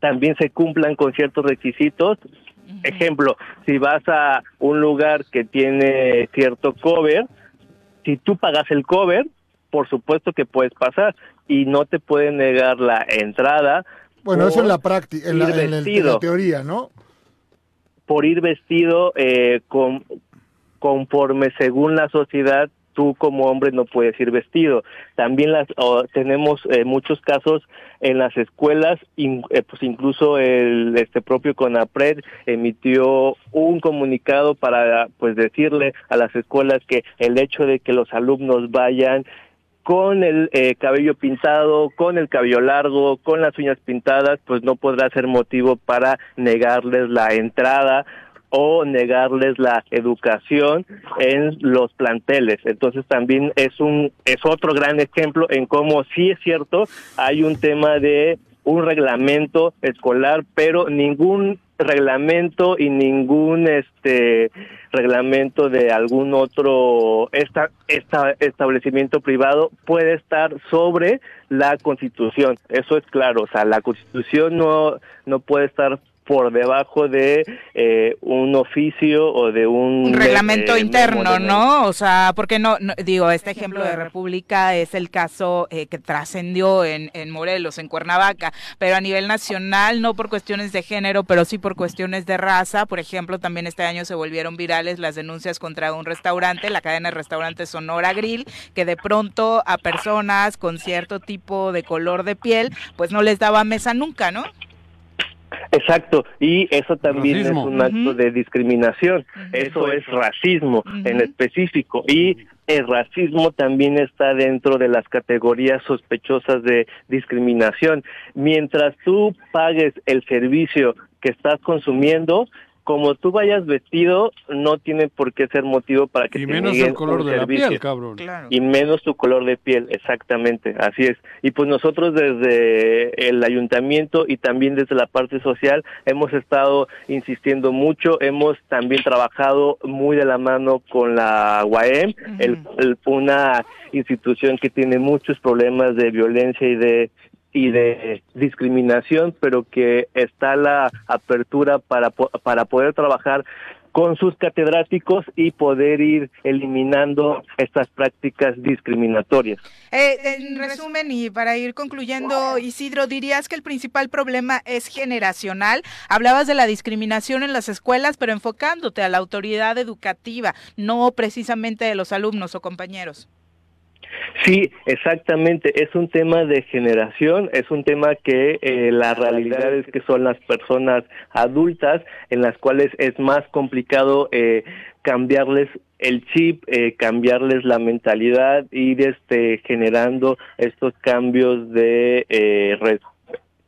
también se cumplan con ciertos requisitos. Ejemplo, si vas a un lugar que tiene cierto cover, si tú pagas el cover, por supuesto que puedes pasar y no te pueden negar la entrada. Bueno, eso en la práctica, en la, ir en el- en la vestido teoría, ¿no? por ir vestido eh, con, conforme según la sociedad tú como hombre no puedes ir vestido. También las tenemos eh, muchos casos en las escuelas, eh, pues incluso el este propio CONAPRED emitió un comunicado para pues decirle a las escuelas que el hecho de que los alumnos vayan con el eh, cabello pintado, con el cabello largo, con las uñas pintadas, pues no podrá ser motivo para negarles la entrada o negarles la educación en los planteles. Entonces también es un es otro gran ejemplo en cómo sí es cierto, hay un tema de un reglamento escolar, pero ningún reglamento y ningún este reglamento de algún otro esta, esta establecimiento privado puede estar sobre la Constitución. Eso es claro, o sea, la Constitución no no puede estar por debajo de eh, un oficio o de un, reglamento interno, ¿no? O sea, porque no, digo, este ejemplo de República es el caso eh, que trascendió en, en Morelos, en Cuernavaca, pero a nivel nacional, no por cuestiones de género, pero sí por cuestiones de raza. Por ejemplo, también este año se volvieron virales las denuncias contra un restaurante, la cadena de restaurantes Sonora Grill, que de pronto a personas con cierto tipo de color de piel, pues no les daba mesa nunca, ¿no? Exacto, y eso también es un acto de discriminación, eso es racismo en específico, y el racismo también está dentro de las categorías sospechosas de discriminación. Mientras tú pagues el servicio que estás consumiendo, como tú vayas vestido, no tiene por qué ser motivo para que y menos el color de la piel, cabrón. Y menos tu color de piel, exactamente, así es. Y pues nosotros desde el ayuntamiento y también desde la parte social hemos estado insistiendo mucho, hemos también trabajado muy de la mano con la UAM, una institución que tiene muchos problemas de violencia y de y de discriminación, pero que está la apertura para, para poder trabajar con sus catedráticos y poder ir eliminando estas prácticas discriminatorias. Eh, en resumen y para ir concluyendo, Isidro, dirías que el principal problema es generacional. Hablabas de la discriminación en las escuelas, pero enfocándote a la autoridad educativa, no precisamente de los alumnos o compañeros. Sí, exactamente. Es un tema de generación, es un tema que eh, la realidad es que son las personas adultas en las cuales es más complicado eh, cambiarles el chip, eh, cambiarles la mentalidad, ir este, generando estos cambios de eh,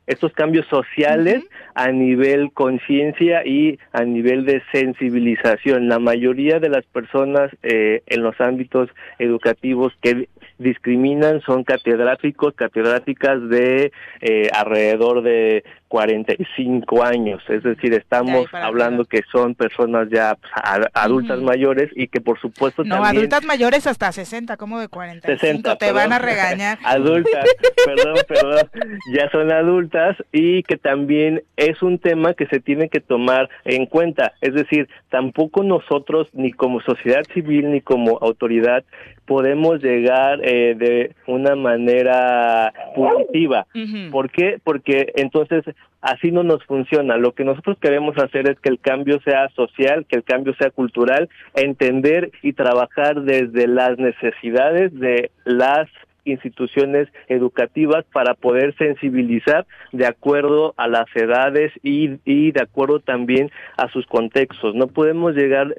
estos cambios sociales a nivel conciencia y a nivel de sensibilización. La mayoría de las personas eh, en los ámbitos educativos que discriminan son catedráticos, catedráticas de eh, alrededor de 45 años, es decir, estamos hablando que son personas ya pues, adultas mayores y que por supuesto no, adultas mayores hasta 60, como de 45, 60, te van a regañar. Adultas, perdón, perdón, ya son adultas y que también es un tema que se tiene que tomar en cuenta, es decir, tampoco nosotros ni como sociedad civil ni como autoridad podemos llegar eh, de una manera positiva. ¿Por qué? Porque entonces así no nos funciona. Lo que nosotros queremos hacer es que el cambio sea social, que el cambio sea cultural, entender y trabajar desde las necesidades de las instituciones educativas para poder sensibilizar de acuerdo a las edades y, de acuerdo también a sus contextos. No podemos llegar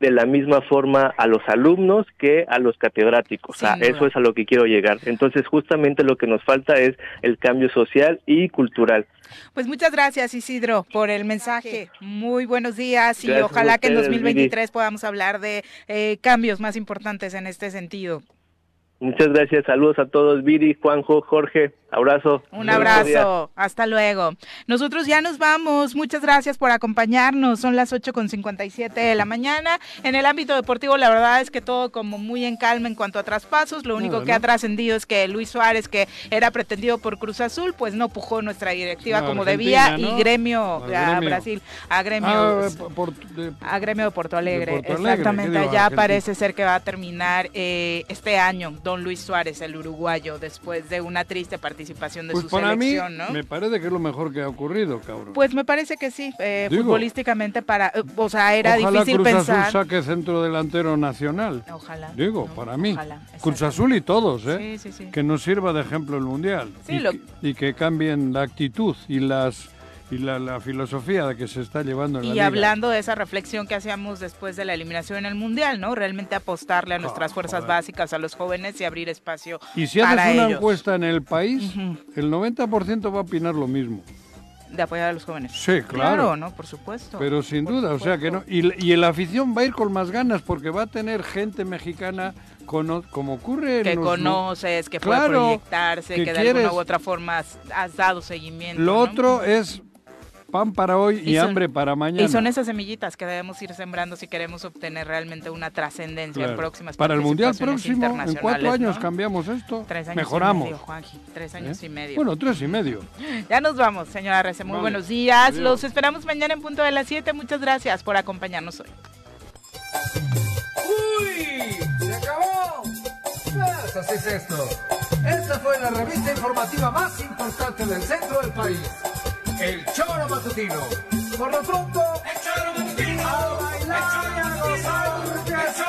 de la misma forma a los alumnos que a los catedráticos. eso es a lo que quiero llegar. Entonces, justamente lo que nos falta es el cambio social y cultural. Pues muchas gracias Isidro por el mensaje. Muy buenos días y ojalá que en 2023 podamos hablar de eh, cambios más importantes en este sentido. Muchas gracias, saludos a todos, Viri, Juanjo, Jorge, abrazo. Un abrazo, hasta luego. Nosotros ya nos vamos, muchas gracias por acompañarnos, son las 8 con 57 de la mañana. En el ámbito deportivo la verdad es que todo como muy en calma en cuanto a traspasos, lo único que ha trascendido es que Luis Suárez, que era pretendido por Cruz Azul, pues no pujó nuestra directiva como debía y gremio, a Brasil, a gremio, ah, a gremio de Porto Alegre, exactamente, ya parece ser que va a terminar eh, este año don Luis Suárez, el uruguayo, después de una triste participación de Pues su para mí, selección, ¿no? me parece que es lo mejor que ha ocurrido, cabrón. Pues me parece que sí, eh, Digo, futbolísticamente para, eh, o sea, era Ojalá difícil Cruz pensar. Azul saque centro delantero nacional. Ojalá. Digo, para mí. ojalá, Cruz Azul y todos, ¿eh? Sí, sí, sí. Que nos sirva de ejemplo el Mundial. Sí, y, lo- que, y que cambien la actitud y las y la, la filosofía de que se está llevando en la Y liga. hablando de esa reflexión que hacíamos después de la eliminación en el Mundial, ¿no? Realmente apostarle a nuestras fuerzas básicas, a los jóvenes y abrir espacio Y si para haces una ellos. encuesta en el país, el 90% va a opinar lo mismo. De apoyar a los jóvenes. Sí, claro. ¿no? Por supuesto. Pero sin duda, o sea que no. Y, y la afición va a ir con más ganas porque va a tener gente mexicana como ocurre en que los- conoces, que puede Claro, proyectarse, que, que de alguna quieres- u otra forma has, has dado seguimiento. Lo ¿no? otro es pan para hoy y, Y son- hambre para mañana. Y son esas semillitas que debemos ir sembrando si queremos obtener realmente una trascendencia en Claro. próximas Para el Mundial próximo, en cuatro años ¿no? cambiamos esto, Tres años mejoramos. y medio, Juanji, tres años ¿Eh? y medio. Bueno, tres y medio. Ya nos vamos, señora Rece. Muy Vale. buenos días. Adiós. Los esperamos mañana en punto de las 7. Muchas gracias por acompañarnos hoy. ¡Uy! ¡Se acabó! Pues así es esto. Esta fue la revista informativa más importante del centro del país. El Choro Matutino. Por lo pronto, el Choro Matutino. A bailar y a gozar, que se